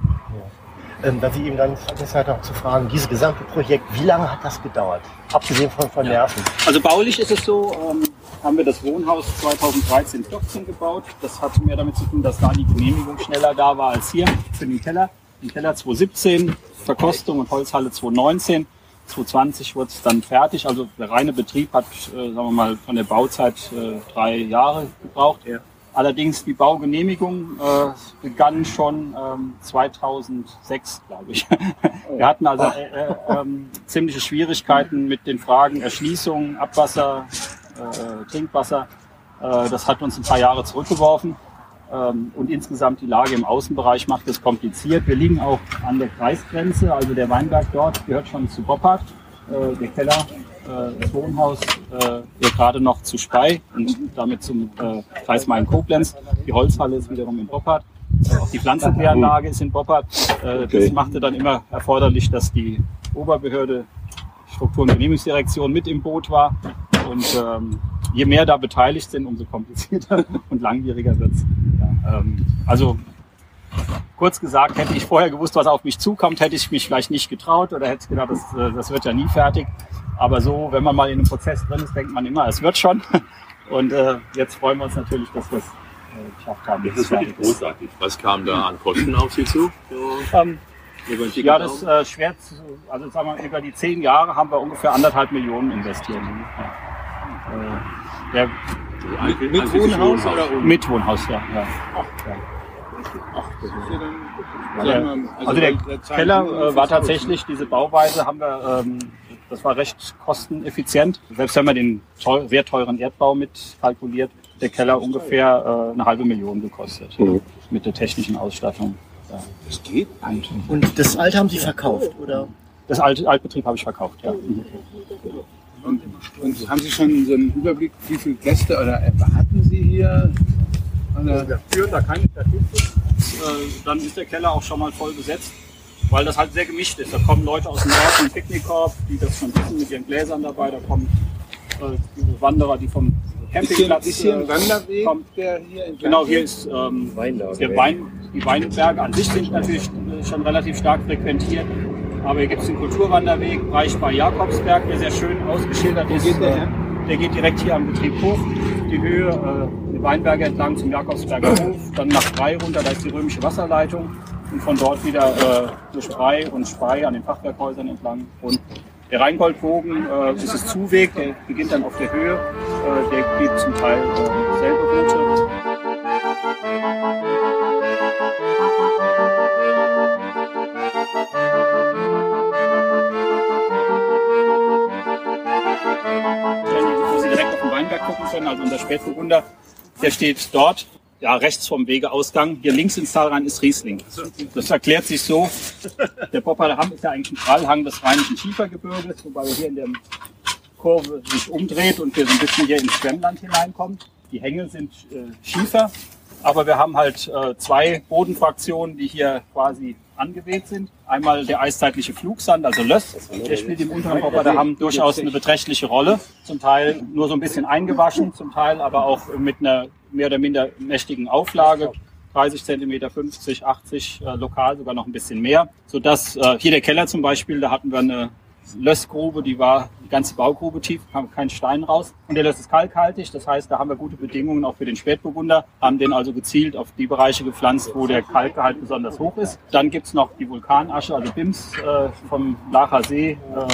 ähm, da Sie eben dann vergessen hat, auch zu fragen, dieses gesamte Projekt, wie lange hat das gedauert? Abgesehen von, von Nerven. Ja. Also baulich ist es so, ähm, haben wir das Wohnhaus 2013 14 gebaut. Das hat mehr damit zu tun, dass da die Genehmigung schneller da war als hier für den Keller. Den Keller 2017, Verkostung und Holzhalle 2019. 2020 wurde es dann fertig. Also der reine Betrieb hat, äh, sagen wir mal, von der Bauzeit äh, drei Jahre gebraucht. Ja. Allerdings die Baugenehmigung äh, begann schon ähm, 2006, glaube ich. [LAUGHS] Wir hatten also äh, äh, ähm, ziemliche Schwierigkeiten mit den Fragen Erschließung, Abwasser, äh, Trinkwasser. Äh, das hat uns ein paar Jahre zurückgeworfen. Ähm, und insgesamt die Lage im Außenbereich macht es kompliziert. Wir liegen auch an der Kreisgrenze, also der Weinberg dort gehört schon zu Boppard. Äh, der Keller äh, das Wohnhaus äh, wird gerade noch zu Spey und damit zum äh, Kreis Main-Koblenz. Die Holzhalle ist wiederum in Boppard. Auch die Pflanzenkläranlage ist in Boppard. Äh, okay. Das machte dann immer erforderlich, dass die Oberbehörde Struktur- und Genehmigungsdirektion mit im Boot war. Und ähm, je mehr da beteiligt sind, umso komplizierter [LAUGHS] und langwieriger wird's. Ja, ähm, also kurz gesagt, hätte ich vorher gewusst, was auf mich zukommt, hätte ich mich vielleicht nicht getraut oder hätte gedacht, das, äh, das wird ja nie fertig. Aber so, wenn man mal in einem Prozess drin ist, denkt man immer, es wird schon. [LAUGHS] Und äh, jetzt freuen wir uns natürlich, dass wir es äh, geschafft haben. Das ist wirklich großartig. Was kam da an Kosten auf Sie zu? Ähm, ja, das ist äh, schwer zu, also sagen wir, über die zehn Jahre haben wir ungefähr anderthalb Millionen investiert. Ja. Äh, der, mit, mit Wohnhaus oder ohne? Mit Wohnhaus, ja. ja. Ach, ja. Ach, das ist ja dann. Also, also der, der Keller äh, war tatsächlich, diese Bauweise haben wir ähm, das war recht kosteneffizient. Selbst wenn man den teuer, sehr teuren Erdbau mit kalkuliert, der Keller ungefähr äh, eine halbe Million gekostet. Mhm. Mit der technischen Ausstattung. Ja. Das geht eigentlich. Und das alte haben Sie verkauft, oder? Das alte Altbetrieb habe ich verkauft, ja. Mhm. Und, und, haben Sie schon so einen Überblick, wie viele Gäste oder erwarten Sie hier? Oder? Wir führen da keine Statistik. Äh, dann ist der Keller auch schon mal voll besetzt, weil das halt sehr gemischt ist. Da kommen Leute aus dem Norden vom Picknickkorb, die das schon wissen mit ihren Gläsern dabei. Da kommen äh, Wanderer, die vom Campingplatz ist hier, ist hier ein Wanderweg, kommt. der hier Genau, hier ist ähm, der Wein, die Weinberge an sich sind natürlich schon relativ stark frequentiert. Aber hier gibt es den Kulturwanderweg, Bereich bei Jakobsberg, der sehr schön ausgeschildert ist. Geht der, der, geht direkt hier am Betrieb hoch, die Höhe, äh, die Weinberge entlang zum Jakobsberger Hof, dann nach Brei runter, da ist die römische Wasserleitung und von dort wieder äh, durch Brei und Spey an den Fachwerkhäusern entlang. Und der Rheingoldbogen äh, ist es Zuweg, der beginnt dann auf der Höhe, äh, der geht zum Teil äh, selbe Route. Wo Sie direkt auf den Weinberg gucken können, also unser Spätburgunder, der steht dort, ja, rechts vom Wegeausgang. Hier links ins Tal rein ist Riesling. Das erklärt sich so. Der Poppaler Hamm ist ja eigentlich ein Prallhang des Rheinischen Schiefergebirges, wobei wir hier in der Kurve sich umdreht und wir so ein bisschen hier ins Schwemmland hineinkommt. Die Hänge sind äh, Schiefer, aber wir haben halt äh, zwei Bodenfraktionen, die hier quasi angeweht sind. Einmal der eiszeitliche Flugsand, also Löss, der spielt im unteren Popper Hamm durchaus eine beträchtliche Rolle. Zum Teil nur so ein bisschen eingewaschen, zum Teil aber auch mit einer mehr oder minder mächtigen Auflage. 30 Zentimeter, 50, 80, äh, lokal sogar noch ein bisschen mehr. Sodass äh, hier der Keller zum Beispiel, da hatten wir eine Lössgrube, die war die ganze Baugrube tief, kam kein Stein raus. Und der Löss ist kalkhaltig, das heißt, da haben wir gute Bedingungen auch für den Spätburgunder, haben den also gezielt auf die Bereiche gepflanzt, wo der Kalkgehalt besonders hoch ist. Dann gibt's noch die Vulkanasche, also BIMS äh, vom Lacher See, äh,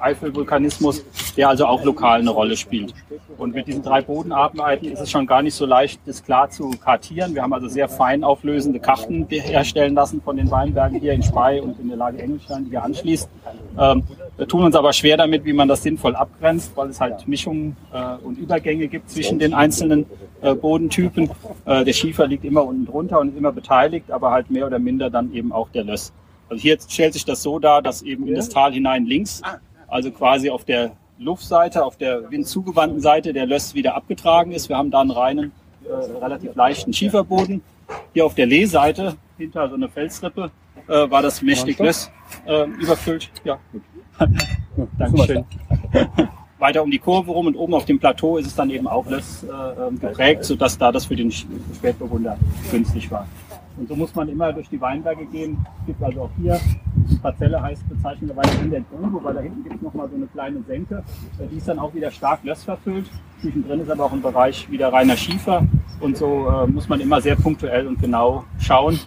Eifelvulkanismus, der also auch lokal eine Rolle spielt. Und mit diesen drei Bodenarten ist es schon gar nicht so leicht, das klar zu kartieren. Wir haben also sehr fein auflösende Karten herstellen lassen von den Weinbergen hier in Spey und in der Lage Engelstein, die hier anschließt. Ähm, wir tun uns aber schwer damit, wie man das sinnvoll abgrenzt, weil es halt Mischungen äh, und Übergänge gibt zwischen den einzelnen äh, Bodentypen. Äh, der Schiefer liegt immer unten drunter und ist immer beteiligt, aber halt mehr oder minder dann eben auch der Löss. Also hier stellt sich das so dar, dass eben in das Tal hinein links also quasi auf der Luftseite, auf der windzugewandten Seite der Löss wieder abgetragen ist. Wir haben da einen reinen, äh, relativ leichten Schieferboden. Hier auf der Lehseite, hinter so einer Felsrippe, äh, war das mächtig Löss äh, überfüllt. Ja, gut. [LAUGHS] Dankeschön. [LAUGHS] Weiter um die Kurve rum und oben auf dem Plateau ist es dann eben auch Löss äh, geprägt, sodass da das für den Spätburgunder günstig war. Und so muss man immer durch die Weinberge gehen. Es gibt also auch hier, die Parzelle heißt bezeichnenderweise in der Grube, weil da hinten gibt es nochmal so eine kleine Senke. Die ist dann auch wieder stark lössverfüllt. Zwischendrin ist aber auch ein Bereich wieder reiner Schiefer. Und so äh, muss man immer sehr punktuell und genau schauen,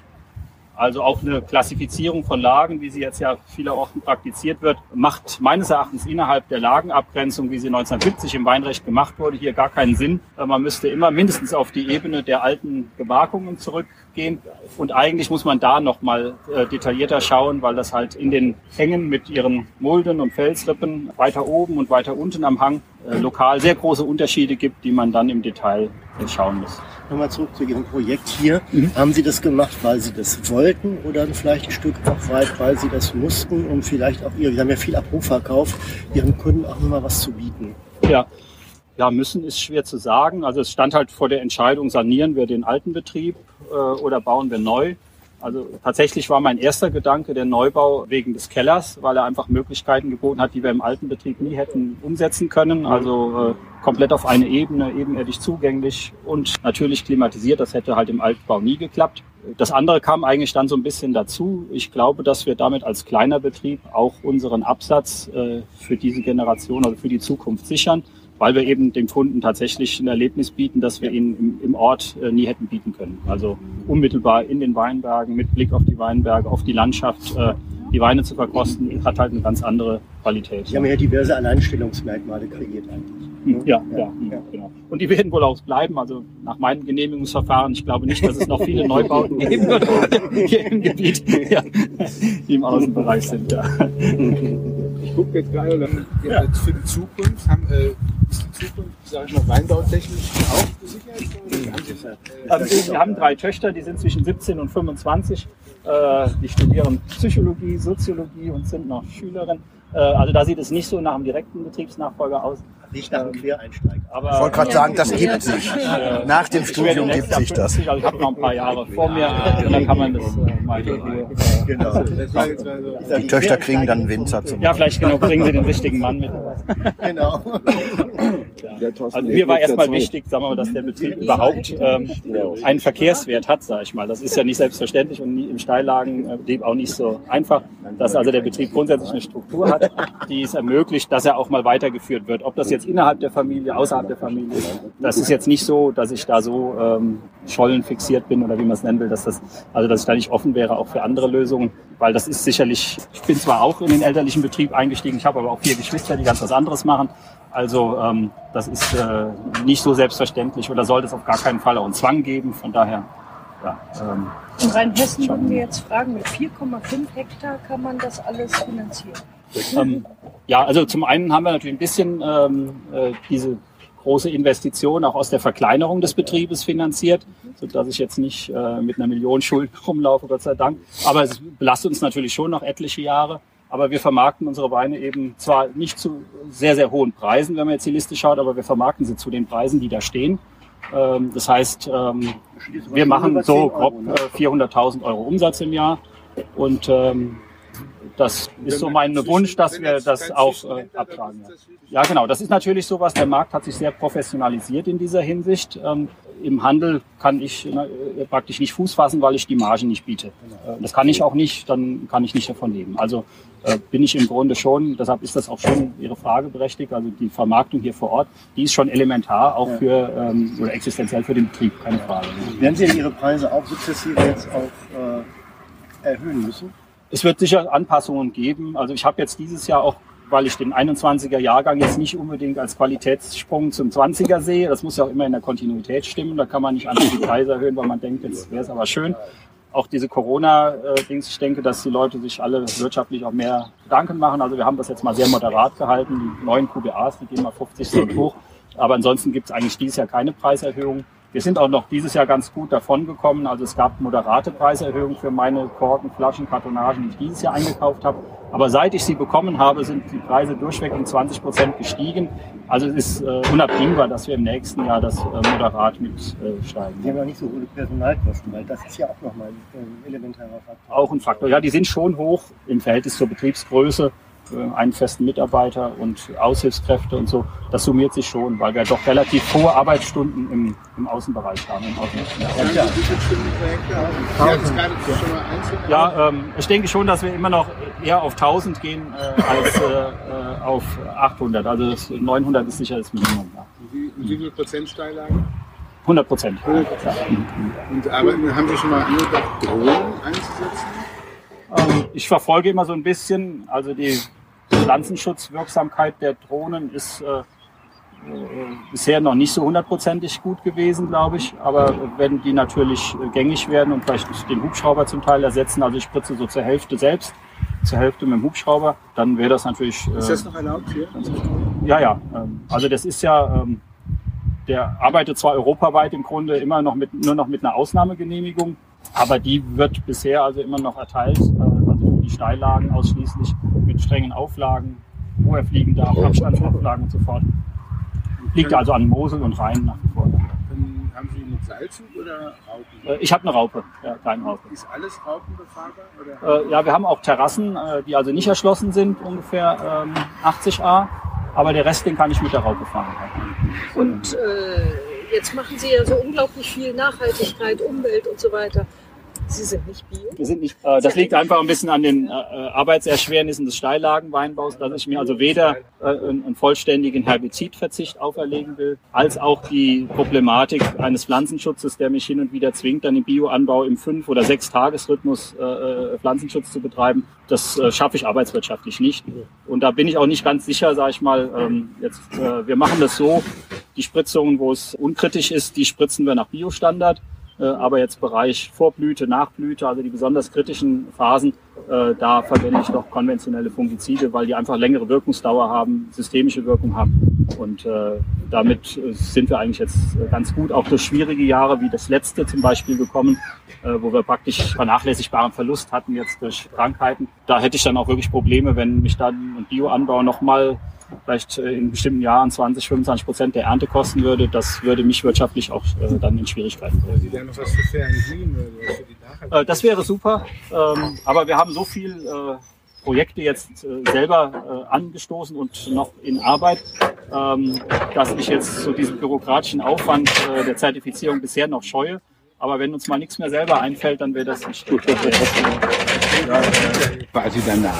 also auch eine Klassifizierung von Lagen, wie sie jetzt ja vielerorts praktiziert wird, macht meines Erachtens innerhalb der Lagenabgrenzung, wie sie 1970 im Weinrecht gemacht wurde, hier gar keinen Sinn. Äh, man müsste immer mindestens auf die Ebene der alten Gemarkungen zurückgehen. Und eigentlich muss man da nochmal äh, detaillierter schauen, weil das halt in den Hängen mit ihren Mulden und Felsrippen weiter oben und weiter unten am Hang äh, lokal sehr große Unterschiede gibt, die man dann im Detail schauen muss nochmal zurück zu Ihrem Projekt hier. Mhm. Haben Sie das gemacht, weil Sie das wollten oder vielleicht ein Stück weit, weil Sie das mussten, um vielleicht auch Ihr, Sie haben ja viel Abrufverkauf, Ihren Kunden auch nochmal was zu bieten? Ja. Ja, müssen ist schwer zu sagen. Also es stand halt vor der Entscheidung, sanieren wir den alten Betrieb äh, oder bauen wir neu. Also tatsächlich war mein erster Gedanke der Neubau wegen des Kellers, weil er einfach Möglichkeiten geboten hat, die wir im alten Betrieb nie hätten umsetzen können. Also äh, komplett auf eine Ebene, ebenerdig zugänglich und natürlich klimatisiert. Das hätte halt im Altbau nie geklappt. Das andere kam eigentlich dann so ein bisschen dazu. Ich glaube, dass wir damit als kleiner Betrieb auch unseren Absatz äh, für diese Generation oder für die Zukunft sichern weil wir eben dem Kunden tatsächlich ein Erlebnis bieten, das wir ihnen im, im Ort äh, nie hätten bieten können. Also unmittelbar in den Weinbergen, mit Blick auf die Weinberge, auf die Landschaft, äh, die Weine zu verkosten, hat halt eine ganz andere Qualität. Sie haben ja diverse Alleinstellungsmerkmale kreiert eigentlich. Hm, ja, ja, ja, genau. Und die werden wohl auch bleiben. Also nach meinem Genehmigungsverfahren, ich glaube nicht, dass es noch viele Neubauten [LAUGHS] geben wird hier im Gebiet, ja, die im Außenbereich sind. Ja. Ich gucke jetzt gerade ja. für die Zukunft. Haben, äh, Zukunft, sage ich mal, weinbautechnisch auch gesichert? Also, wir haben drei Töchter, die sind zwischen 17 und 25. Äh, die studieren Psychologie, Soziologie und sind noch Schülerin. Äh, also da sieht es nicht so nach einem direkten Betriebsnachfolger aus. Nicht nach dem Quereinsteiger. Aber, ich wollte gerade sagen, das gibt sich. Nach dem Studium gibt sich das. Also ich habe noch ein paar Jahre vor mir und dann kann man das äh, mal Ruhe. Genau. Die Töchter kriegen dann Winzer zum Ja, vielleicht genau, bringen sie den richtigen Mann mit. Genau. [LAUGHS] Also mir war erstmal wichtig, sagen wir mal, dass der Betrieb überhaupt ähm, einen Verkehrswert hat, sage ich mal. Das ist ja nicht selbstverständlich und im Steillagenbetrieb auch nicht so einfach, dass also der Betrieb grundsätzlich eine Struktur hat, die es ermöglicht, dass er auch mal weitergeführt wird. Ob das jetzt innerhalb der Familie, außerhalb der Familie ist, das ist jetzt nicht so, dass ich da so ähm, Schollen fixiert bin oder wie man es nennen will, dass das, also dass ich da nicht offen wäre auch für andere Lösungen, weil das ist sicherlich, ich bin zwar auch in den elterlichen Betrieb eingestiegen, ich habe aber auch vier Geschwister, die ganz was anderes machen. Also ähm, das ist äh, nicht so selbstverständlich oder sollte es auf gar keinen Fall auch einen Zwang geben. Von daher, ja. Ähm, In Rheinhessen würden wir jetzt fragen, mit 4,5 Hektar kann man das alles finanzieren? Ähm, ja, also zum einen haben wir natürlich ein bisschen ähm, äh, diese große Investition auch aus der Verkleinerung des Betriebes finanziert, so dass ich jetzt nicht äh, mit einer Million Schulden [LAUGHS] rumlaufe, Gott sei Dank. Aber es belastet uns natürlich schon noch etliche Jahre. Aber wir vermarkten unsere Weine eben zwar nicht zu sehr, sehr hohen Preisen, wenn man jetzt die Liste schaut, aber wir vermarkten sie zu den Preisen, die da stehen. Ähm, das heißt, ähm, wir machen so grob 400.000 äh, Euro Umsatz im Jahr und ähm, das ist so mein Wunsch, dass wir das auch äh, abtragen. Ja. genau. Das ist natürlich sowas. Der Markt hat sich sehr professionalisiert in dieser Hinsicht. Im Handel kann ich äh, praktisch nicht Fuß fassen, weil ich die Margen nicht biete. Äh, das kann ich auch nicht, dann kann ich nicht davon leben. Also äh, bin ich im Grunde schon, deshalb ist das auch schon Ihre Frage berechtigt, also die Vermarktung hier vor Ort, die ist schon elementar, auch für ähm, oder existenziell für den Betrieb, keine Frage. Werden Sie Ihre Preise auch sukzessive jetzt auch äh, erhöhen müssen? Es wird sicher Anpassungen geben. Also ich habe jetzt dieses Jahr auch, weil ich den 21er Jahrgang jetzt nicht unbedingt als Qualitätssprung zum 20er sehe, das muss ja auch immer in der Kontinuität stimmen, da kann man nicht einfach die Preise erhöhen, weil man denkt, jetzt wäre es aber schön. Auch diese Corona-Dings, ich denke, dass die Leute sich alle wirtschaftlich auch mehr Gedanken machen. Also wir haben das jetzt mal sehr moderat gehalten. Die neuen QBAs, die gehen mal 50 Cent hoch. Aber ansonsten gibt es eigentlich dieses Jahr keine Preiserhöhung. Wir sind auch noch dieses Jahr ganz gut davongekommen. Also es gab moderate Preiserhöhungen für meine Korken, Flaschen, Kartonagen, die ich dieses Jahr eingekauft habe. Aber seit ich sie bekommen habe, sind die Preise durchweg um 20 Prozent gestiegen. Also es ist äh, unabdingbar, dass wir im nächsten Jahr das äh, moderat mit äh. Die haben ja nicht so hohe Personalkosten, weil das ist ja auch nochmal ein elementarer Faktor. Auch ein Faktor. Ja, die sind schon hoch im Verhältnis zur Betriebsgröße. Äh, einen festen Mitarbeiter und Aushilfskräfte und so. Das summiert sich schon, weil wir doch relativ hohe Arbeitsstunden im, im Außenbereich haben. Im Außenbereich. Ja, ja, ja ähm, ich denke schon, dass wir immer noch eher auf 1000 gehen äh, als äh, äh auf 800. Also 900 ist sicher das Minimum. Ja. Wie, wie viel Prozent Steillagen? 100 Prozent. Und aber haben Sie schon mal angedacht, Drohnen einzusetzen? Ähm, ich verfolge immer so ein bisschen, also die Pflanzenschutzwirksamkeit der Drohnen ist äh, äh, bisher noch nicht so hundertprozentig gut gewesen, glaube ich. Aber wenn die natürlich gängig werden und vielleicht den Hubschrauber zum Teil ersetzen, also ich spritze so zur Hälfte selbst, zur Hälfte mit dem Hubschrauber, dann wäre das natürlich. Äh, ist das noch erlaubt hier? Ja, ja. Ähm, also das ist ja, ähm, der arbeitet zwar europaweit im Grunde immer noch mit, nur noch mit einer Ausnahmegenehmigung, aber die wird bisher also immer noch erteilt, äh, also die Steillagen ausschließlich mit strengen Auflagen, wo er fliegen darf, Abstandsauflagen und so fort. Liegt also an Mosel und Rhein nach wie vor. Dann haben Sie mit Seilzug oder Raupen? Äh, ich habe eine Raupe, ja, kleine Raupe. Ist alles raupenbefahrbar? Äh, ja, wir haben auch Terrassen, äh, die also nicht erschlossen sind, ungefähr ähm, 80 A. Aber der Rest, den kann ich mit der Raupe fahren. Und äh, jetzt machen Sie ja so unglaublich viel Nachhaltigkeit, Umwelt und so weiter. Sie sind nicht bio? Wir sind nicht. Äh, das liegt einfach ein bisschen an den äh, Arbeitserschwernissen des Steillagenweinbaus, dass ich mir also weder äh, einen vollständigen Herbizidverzicht auferlegen will, als auch die Problematik eines Pflanzenschutzes, der mich hin und wieder zwingt, dann im Bioanbau im fünf oder sechs Tagesrhythmus äh, äh, Pflanzenschutz zu betreiben. Das äh, schaffe ich arbeitswirtschaftlich nicht. Und da bin ich auch nicht ganz sicher, sage ich mal. Ähm, jetzt, äh, wir machen das so: Die Spritzungen, wo es unkritisch ist, die spritzen wir nach Biostandard. Äh, aber jetzt Bereich Vorblüte, Nachblüte, also die besonders kritischen Phasen, äh, da verwende ich doch konventionelle Fungizide, weil die einfach längere Wirkungsdauer haben, systemische Wirkung haben. Und äh, damit sind wir eigentlich jetzt ganz gut auch durch schwierige Jahre wie das letzte zum Beispiel gekommen, wo wir praktisch vernachlässigbaren Verlust hatten jetzt durch Krankheiten. Da hätte ich dann auch wirklich Probleme, wenn mich dann ein Bioanbau nochmal vielleicht äh, in bestimmten Jahren 20, 25 Prozent der Ernte kosten würde, das würde mich wirtschaftlich auch äh, dann in Schwierigkeiten bringen. Sie noch was für Fernsehen oder für die äh, Das wäre super, ähm, aber wir haben so viel äh, Projekte jetzt äh, selber äh, angestoßen und noch in Arbeit, ähm, dass ich jetzt so diesen bürokratischen Aufwand äh, der Zertifizierung bisher noch scheue. Aber wenn uns mal nichts mehr selber einfällt, dann wäre das nicht gut. Quasi danach.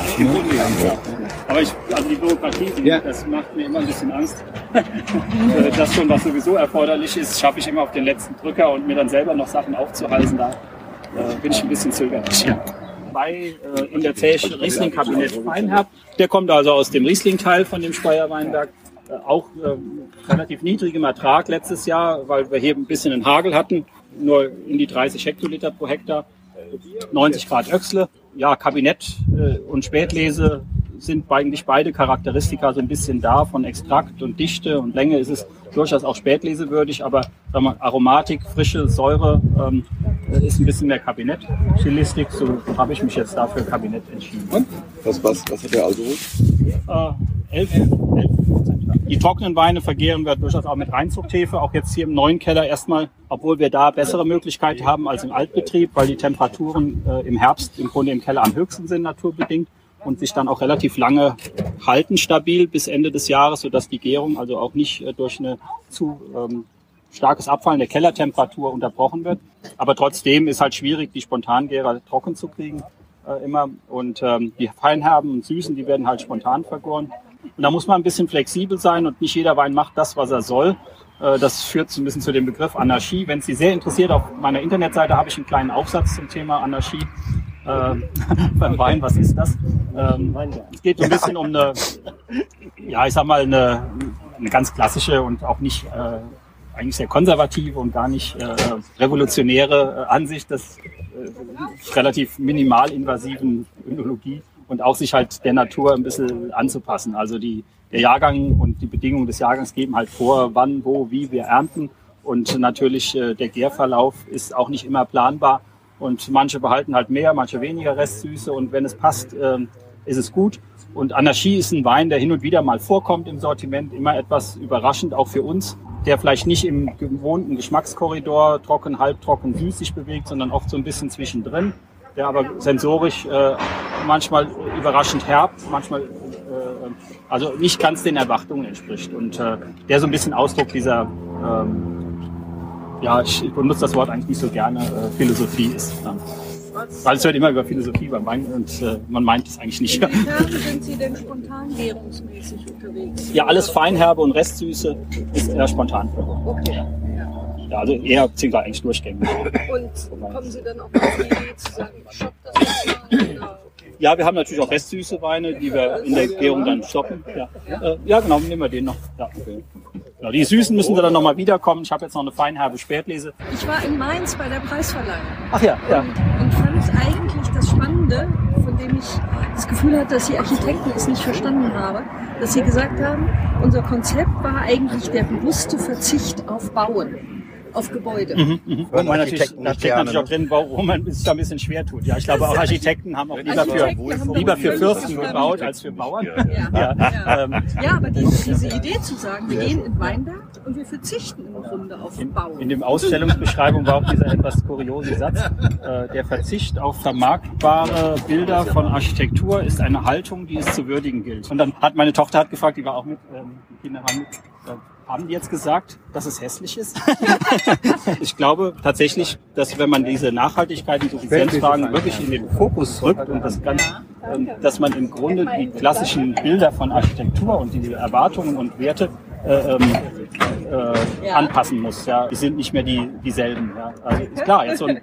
Aber ich, also die Bürokratie, ja. das macht mir immer ein bisschen Angst. [LAUGHS] das schon, was sowieso erforderlich ist, schaffe ich immer auf den letzten Drücker und mir dann selber noch Sachen aufzuhalsen. Da äh, bin ich ein bisschen zögerlich. Ja. Bei äh, in der Zeche Riesling-Kabinett Feinherb. Der kommt also aus dem Riesling-Teil von dem Speyer Weinberg. Äh, auch äh, relativ niedrigem Ertrag letztes Jahr, weil wir hier ein bisschen einen Hagel hatten nur in die 30 Hektoliter pro Hektar, 90 Grad Öchsle. Ja, Kabinett äh, und Spätlese sind eigentlich beide Charakteristika so ein bisschen da. Von Extrakt und Dichte und Länge ist es durchaus auch spätlesewürdig, aber sagen wir, Aromatik, Frische, Säure ähm, ist ein bisschen mehr Kabinett. Stilistik, so habe ich mich jetzt dafür Kabinett entschieden. Und? Was, was, was hat der Alkohol? Äh, 11, 11 Die trockenen Weine vergehren wir durchaus auch mit Reinzuchthefe, auch jetzt hier im neuen Keller erstmal, obwohl wir da bessere Möglichkeiten haben als im Altbetrieb, weil die Temperaturen äh, im Herbst im Grunde im Keller am höchsten sind, naturbedingt und sich dann auch relativ lange halten stabil bis Ende des Jahres, sodass die Gärung also auch nicht äh, durch eine zu ähm, starkes Abfallen der Kellertemperatur unterbrochen wird. Aber trotzdem ist halt schwierig, die Spontangärer trocken zu kriegen äh, immer. Und ähm, die Feinherben und Süßen, die werden halt spontan vergoren. Und da muss man ein bisschen flexibel sein und nicht jeder Wein macht das, was er soll. Äh, das führt so ein bisschen zu dem Begriff Anarchie. Wenn Sie sehr interessiert, auf meiner Internetseite habe ich einen kleinen Aufsatz zum Thema Anarchie. Äh, [LAUGHS] beim Wein, was ist das? Ähm, es geht so ein bisschen um eine, ja, ich sag mal, eine, eine ganz klassische und auch nicht äh, eigentlich sehr konservative und gar nicht äh, revolutionäre äh, Ansicht des äh, relativ minimal invasiven Önologie und auch sich halt der Natur ein bisschen anzupassen. Also die, der Jahrgang und die Bedingungen des Jahrgangs geben halt vor, wann, wo, wie wir ernten. Und natürlich äh, der Gärverlauf ist auch nicht immer planbar. Und manche behalten halt mehr, manche weniger Restsüße. Und wenn es passt, äh, ist es gut. Und Anarchie ist ein Wein, der hin und wieder mal vorkommt im Sortiment, immer etwas überraschend, auch für uns, der vielleicht nicht im gewohnten Geschmackskorridor trocken, halbtrocken, süß sich bewegt, sondern oft so ein bisschen zwischendrin, der aber sensorisch äh, manchmal überraschend herb, manchmal äh, also nicht ganz den Erwartungen entspricht und äh, der so ein bisschen Ausdruck dieser ähm, ja, ich benutze das Wort eigentlich nicht so gerne, äh, Philosophie ist. Ähm, weil es hört immer über Philosophie beim Wein und äh, man meint es eigentlich nicht. Wie [LAUGHS] sind Sie denn spontan gärungsmäßig unterwegs? Ja, alles Feinherbe und Restsüße ist eher spontan. Okay. Ja, also eher beziehungsweise eigentlich durchgängig. Und kommen Sie dann auch auf die Idee zu sagen, stopp das mal? Ja, wir haben natürlich auch restsüße Weine, die wir in der Gärung dann stoppen. Ja, äh, ja genau, nehmen wir den noch. Ja, okay. Ja, die Süßen müssen dann nochmal wiederkommen. Ich habe jetzt noch eine feinherbe Spätlese. Ich war in Mainz bei der Preisverleihung. Ach ja, ja. Und fand eigentlich das Spannende, von dem ich das Gefühl hatte, dass die Architekten es nicht verstanden haben, dass sie gesagt haben, unser Konzept war eigentlich der bewusste Verzicht auf Bauen auf Gebäude. Mhm, mhm. Wo man natürlich, da steckt natürlich auch drin, wo man sich da ein bisschen schwer tut. Ja, ich glaube auch Architekten haben auch lieber für, lieber für Fürsten gebaut als für Bauern. Ja, ja. ja. Ähm, ja aber diese, diese Idee zu sagen, wir gehen in Weinberg und wir verzichten im Grunde auf in, Bauen. In dem Ausstellungsbeschreibung war auch dieser etwas kuriose Satz, äh, der Verzicht auf vermarktbare Bilder von Architektur ist eine Haltung, die es zu würdigen gilt. Und dann hat meine Tochter hat gefragt, die war auch mit, ähm, die Kinder waren mit, äh, Haben die jetzt gesagt, dass es hässlich ist? [LAUGHS] ich glaube tatsächlich, dass wenn man diese Nachhaltigkeit, die Suffizienzfragen wirklich in den Fokus rückt und das Ganze, ähm, dass man im Grunde die klassischen Bilder von Architektur und diese Erwartungen und Werte äh, ähm, äh, ja. anpassen muss. Ja, die sind nicht mehr die dieselben. Ja. Also ist klar, jetzt so ein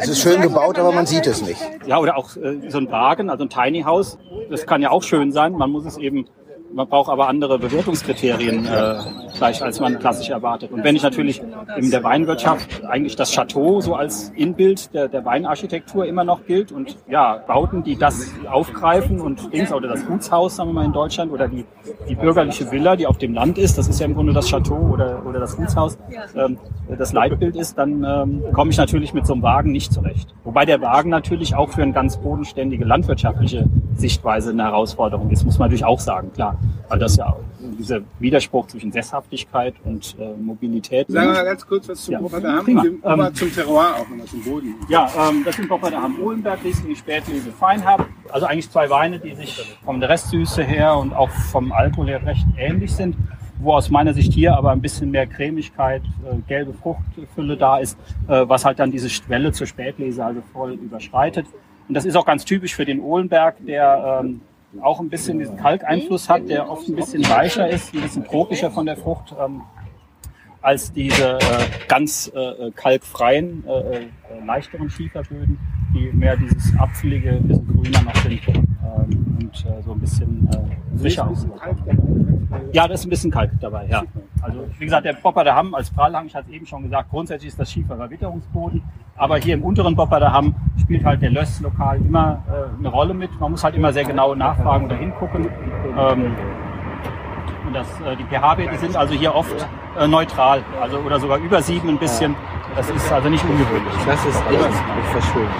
es ist schön gebaut, aber man sieht es nicht. Ja, oder auch äh, so ein Wagen, also ein Tiny House, das kann ja auch schön sein. Man muss es eben man braucht aber andere Bewertungskriterien äh, gleich, als man klassisch erwartet. Und wenn ich natürlich in der Weinwirtschaft eigentlich das Chateau so als Inbild der, der Weinarchitektur immer noch gilt und ja, Bauten, die das aufgreifen und Dings, oder das Gutshaus, sagen wir mal in Deutschland, oder die, die bürgerliche Villa, die auf dem Land ist, das ist ja im Grunde das Chateau oder, oder das Gutshaus, ähm, das Leitbild ist, dann ähm, komme ich natürlich mit so einem Wagen nicht zurecht. Wobei der Wagen natürlich auch für eine ganz bodenständige landwirtschaftliche Sichtweise eine Herausforderung ist, muss man natürlich auch sagen, klar. Weil das ja dieser Widerspruch zwischen Sesshaftigkeit und äh, Mobilität. Sagen wir mal ganz kurz was zum ja. Bopper Ham und dem, ähm, zum Terroir auch nochmal zum Boden. Ja, ähm, das sind Bopper Ham Ohlenberg, Riesling, Spätlese, Feinherb. Also eigentlich zwei Weine, die sich von der Restsüße her und auch vom Alkohol her recht ähnlich sind wo aus meiner Sicht hier aber ein bisschen mehr Cremigkeit, äh, gelbe Fruchtfülle da ist, äh, was halt dann diese Schwelle zur Spätlese also voll überschreitet. Und das ist auch ganz typisch für den Ohlenberg, der ähm, auch ein bisschen diesen Kalkeinfluss hat, der oft ein bisschen weicher ist, ein bisschen tropischer von der Frucht. Ähm, als diese äh, ganz äh, äh kalkfreien, äh, äh, leichteren Schieferböden, die mehr dieses ein bisschen grüner noch sind ähm, und äh, so ein bisschen äh, frischer aussehen. Ja, da ist ein bisschen Kalk dabei, ja. Also wie gesagt, der Bopper der Hamm als Prallhang, ich hatte es eben schon gesagt, grundsätzlich ist das schieferer Witterungsboden. Aber hier im unteren Bopper der Hamm spielt halt der Löss lokal immer äh, eine Rolle mit. Man muss halt immer sehr genau nachfragen oder hingucken. Ähm, und das, äh, die pH-Werte sind also hier oft äh, neutral, also oder sogar über sieben ein bisschen. Das ist also nicht ungewöhnlich. Das ist echt verschönt.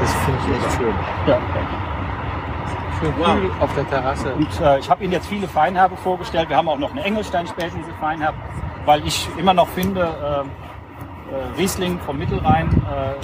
Das finde ich echt schön. Ja. Schön wow. auf der Terrasse. Und äh, ich habe Ihnen jetzt viele Feinherbe vorgestellt. Wir haben auch noch eine Engelstein-Spätlese Feinherbe, weil ich immer noch finde, äh, äh, Riesling vom Mittelrhein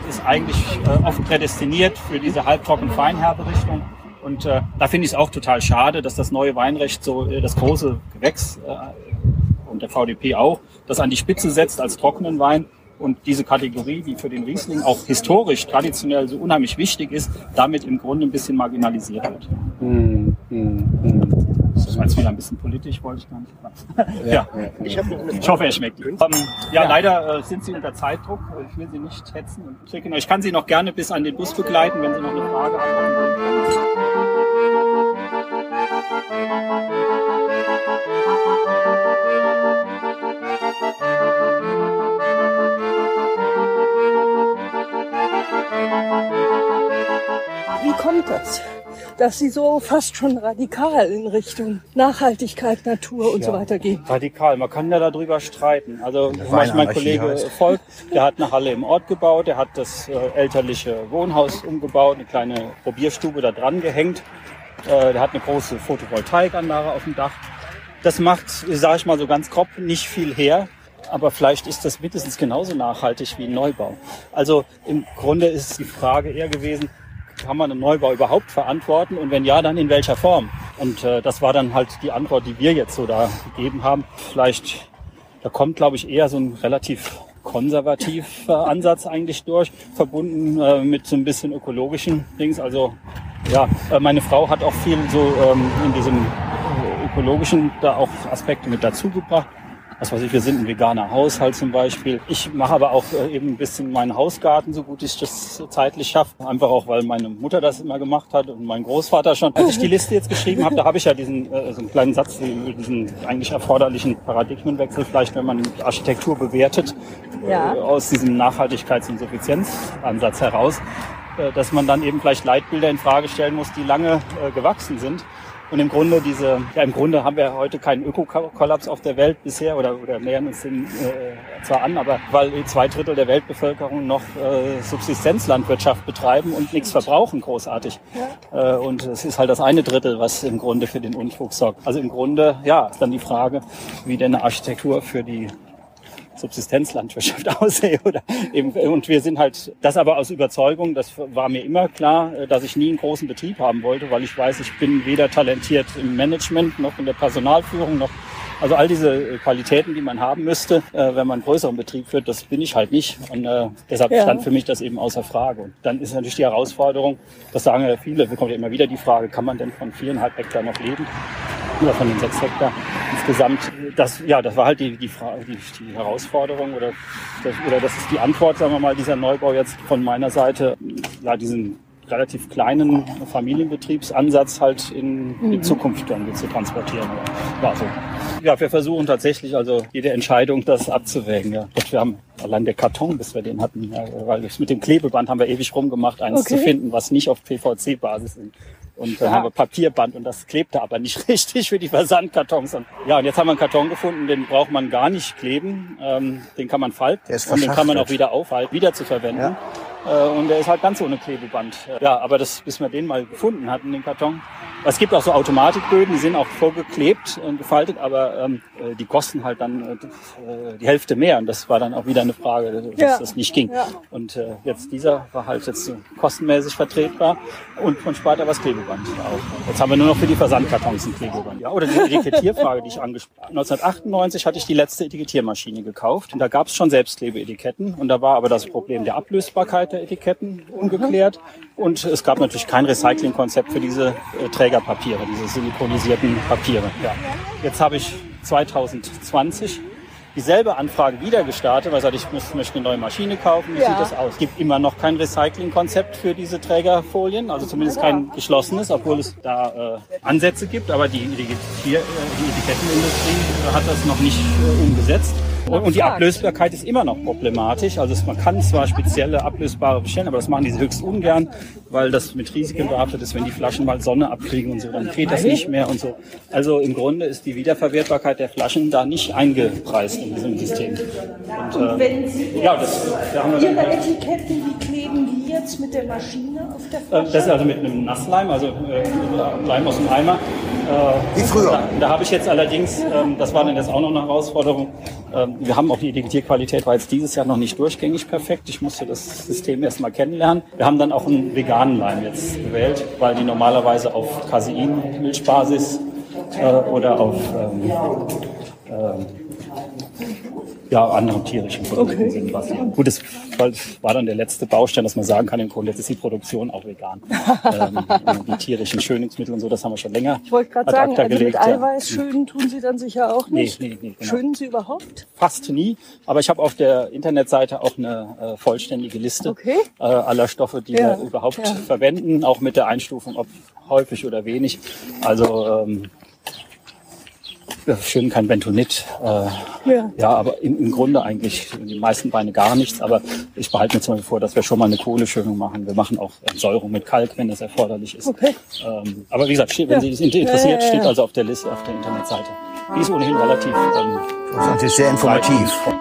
ist eigentlich oft prädestiniert für diese halbtrocken feinherbe Richtung. Und äh, da finde ich es auch total schade, dass das neue Weinrecht so äh, das große Gewächs äh, und der VDP auch, das an die Spitze setzt als trockenen Wein und diese Kategorie, die für den Riesling auch historisch, traditionell so unheimlich wichtig ist, damit im Grunde ein bisschen marginalisiert wird. Mm, mm, mm. Das war jetzt wieder ein bisschen politisch, wollte ich gar nicht. [LAUGHS] ja, ja. Ich, ich, hoffe, er schmeckt. Ähm, ja, ja, leider äh, sind Sie unter Zeitdruck. Ich will Sie nicht hetzen und schicken. Ich kann Sie noch gerne bis an den Bus begleiten, wenn Sie noch eine Frage haben. Wie kommt das? Dass sie so fast schon radikal in Richtung Nachhaltigkeit, Natur und ja, so weiter gehen. Radikal, man kann ja darüber streiten. Also zum Beispiel mein Kollege Volk, der hat eine Halle im Ort gebaut, der hat das äh, elterliche Wohnhaus umgebaut, eine kleine Probierstube da dran gehängt. Äh, der hat eine große Photovoltaikanlage auf dem Dach. Das macht, sage ich mal so ganz grob, nicht viel her. Aber vielleicht ist das mindestens genauso nachhaltig wie ein Neubau. Also im Grunde ist die Frage eher gewesen, kann man einen Neubau überhaupt verantworten und wenn ja, dann in welcher Form? Und äh, das war dann halt die Antwort, die wir jetzt so da gegeben haben. Vielleicht, da kommt, glaube ich, eher so ein relativ konservativer Ansatz eigentlich durch, verbunden äh, mit so ein bisschen ökologischen Dings. Also ja, äh, meine Frau hat auch viel so ähm, in diesem ökologischen da auch Aspekte mit dazu gebracht was weiß ich, wir sind ein veganer Haushalt zum Beispiel. Ich mache aber auch äh, eben ein bisschen meinen Hausgarten, so gut ich das zeitlich schaffe. Einfach auch, weil meine Mutter das immer gemacht hat und mein Großvater schon. Als ich die Liste jetzt geschrieben habe, da habe ich ja diesen äh, so einen kleinen Satz, diesen eigentlich erforderlichen Paradigmenwechsel, vielleicht wenn man Architektur bewertet, ja. äh, aus diesem Nachhaltigkeits- und Suffizienzansatz heraus, äh, dass man dann eben vielleicht Leitbilder in Frage stellen muss, die lange äh, gewachsen sind und im Grunde diese, ja im Grunde haben wir heute keinen Ökokollaps auf der Welt bisher oder, oder nähern uns den äh, zwar an, aber weil zwei Drittel der Weltbevölkerung noch äh, Subsistenzlandwirtschaft betreiben und nichts verbrauchen großartig. Ja. Äh, und es ist halt das eine Drittel, was im Grunde für den Unfug sorgt. Also im Grunde, ja, ist dann die Frage, wie denn eine Architektur für die Subsistenzlandwirtschaft [LAUGHS] aussehe. Oder eben, und wir sind halt, das aber aus Überzeugung, das war mir immer klar, dass ich nie einen großen Betrieb haben wollte, weil ich weiß, ich bin weder talentiert im Management noch in der Personalführung noch Also all diese Qualitäten, die man haben müsste, äh, wenn man einen größeren Betrieb führt, das bin ich halt nicht. Und äh, deshalb ja. stand für mich das eben außer Frage. Und dann ist natürlich die Herausforderung, das sagen ja viele, bekommt ja immer wieder die Frage, kann man denn von viereinhalb Hektar noch leben? Oder von den sechs Hektar insgesamt. Das, ja, das war halt die, die, Frage, die, die Herausforderung oder das, oder das ist die Antwort, sagen wir mal, dieser Neubau jetzt von meiner Seite, ja, diesen relativ kleinen Familienbetriebsansatz halt in, in mhm. Zukunft dann zu transportieren. War so. Ja, wir versuchen tatsächlich also jede Entscheidung das abzuwägen. Ja. Und wir haben allein der Karton, bis wir den hatten, ja, weil mit dem Klebeband haben wir ewig rumgemacht, eins okay. zu finden, was nicht auf PVC-Basis ist. Und dann ja. haben wir Papierband und das klebte aber nicht [LAUGHS] richtig für die Versandkartons. Und ja, und jetzt haben wir einen Karton gefunden, den braucht man gar nicht kleben. Ähm, den kann man falten und den kann man auch wieder aufhalten, wieder zu verwenden. Ja. Äh, und der ist halt ganz ohne Klebeband. Ja, aber das, bis wir den mal gefunden hatten, den Karton. Es gibt auch so Automatikböden, die sind auch vorgeklebt und gefaltet, aber ähm, äh, die kosten halt dann äh, die Hälfte mehr. Und das war dann auch wieder eine Frage, dass ja. das nicht ging. Ja. Und äh, jetzt dieser war halt jetzt kostenmäßig vertretbar und man spart aber das Klebeband auch. Jetzt haben wir nur noch für die Versandkartons ein Klebeband. Ja, oder die Etikettierfrage, die ich angesprochen habe. 1998 hatte ich die letzte Etikettiermaschine gekauft und da gab es schon Selbstklebeetiketten und da war aber das Problem der Ablösbarkeit Etiketten ungeklärt. Und es gab natürlich kein Recyclingkonzept für diese äh, Trägerpapiere, diese silikonisierten Papiere. Ja. Jetzt habe ich 2020 dieselbe Anfrage wieder gestartet, weil ich muss, möchte eine neue Maschine kaufen. Wie ja. sieht das aus? Es gibt immer noch kein Recyclingkonzept für diese Trägerfolien, also zumindest kein geschlossenes, obwohl es da äh, Ansätze gibt, aber die, die, die, die Etikettenindustrie hat das noch nicht äh, umgesetzt. Und, und die Ablösbarkeit ist immer noch problematisch. Also man kann zwar spezielle ablösbare bestellen, aber das machen die höchst ungern, weil das mit Risiken behaftet ist, wenn die Flaschen mal Sonne abkriegen und so, dann geht das nicht mehr und so. Also im Grunde ist die Wiederverwertbarkeit der Flaschen da nicht eingepreist in diesem System. Und, und wenn äh, Sie ja, das, da haben wir Ihre Etiketten, wie kleben die jetzt mit der Maschine auf der Flasche? Äh, das ist also mit einem Nassleim, also äh, Leim aus dem Eimer. Wie früher. Da, da habe ich jetzt allerdings, ähm, das war dann jetzt auch noch eine Herausforderung, ähm, wir haben auch die Etikettierqualität war jetzt dieses Jahr noch nicht durchgängig perfekt. Ich musste das System erstmal kennenlernen. Wir haben dann auch einen veganen Leim jetzt gewählt, weil die normalerweise auf Casein, Milchbasis äh, oder auf ähm, äh, ja, anderen tierischen Produkten okay. sind. Was. Gut, das war dann der letzte Baustein, dass man sagen kann im Grunde, jetzt ist die Produktion auch vegan. [LAUGHS] ähm, die tierischen Schönungsmittel und so, das haben wir schon länger. Ich wollte gerade sagen, also gelegt, mit Eiweiß ja. schönen tun Sie dann sicher auch nicht. Nee, nee, nee, genau. Schönen Sie überhaupt? Fast nie, aber ich habe auf der Internetseite auch eine äh, vollständige Liste okay. äh, aller Stoffe, die ja. wir überhaupt ja. verwenden, auch mit der Einstufung, ob häufig oder wenig. Also ähm, schön kein Bentonit. Äh, ja. ja, aber im, im Grunde eigentlich die meisten Weine gar nichts. Aber ich behalte mir zum Beispiel vor, dass wir schon mal eine Kohleschönung machen. Wir machen auch Säuerung mit Kalk, wenn das erforderlich ist. Okay. Ähm, aber wie gesagt, steht, wenn ja. Sie das interessiert, steht also auf der Liste, auf der Internetseite. Die ist ohnehin relativ. Ähm, das ist sehr informativ. Breit.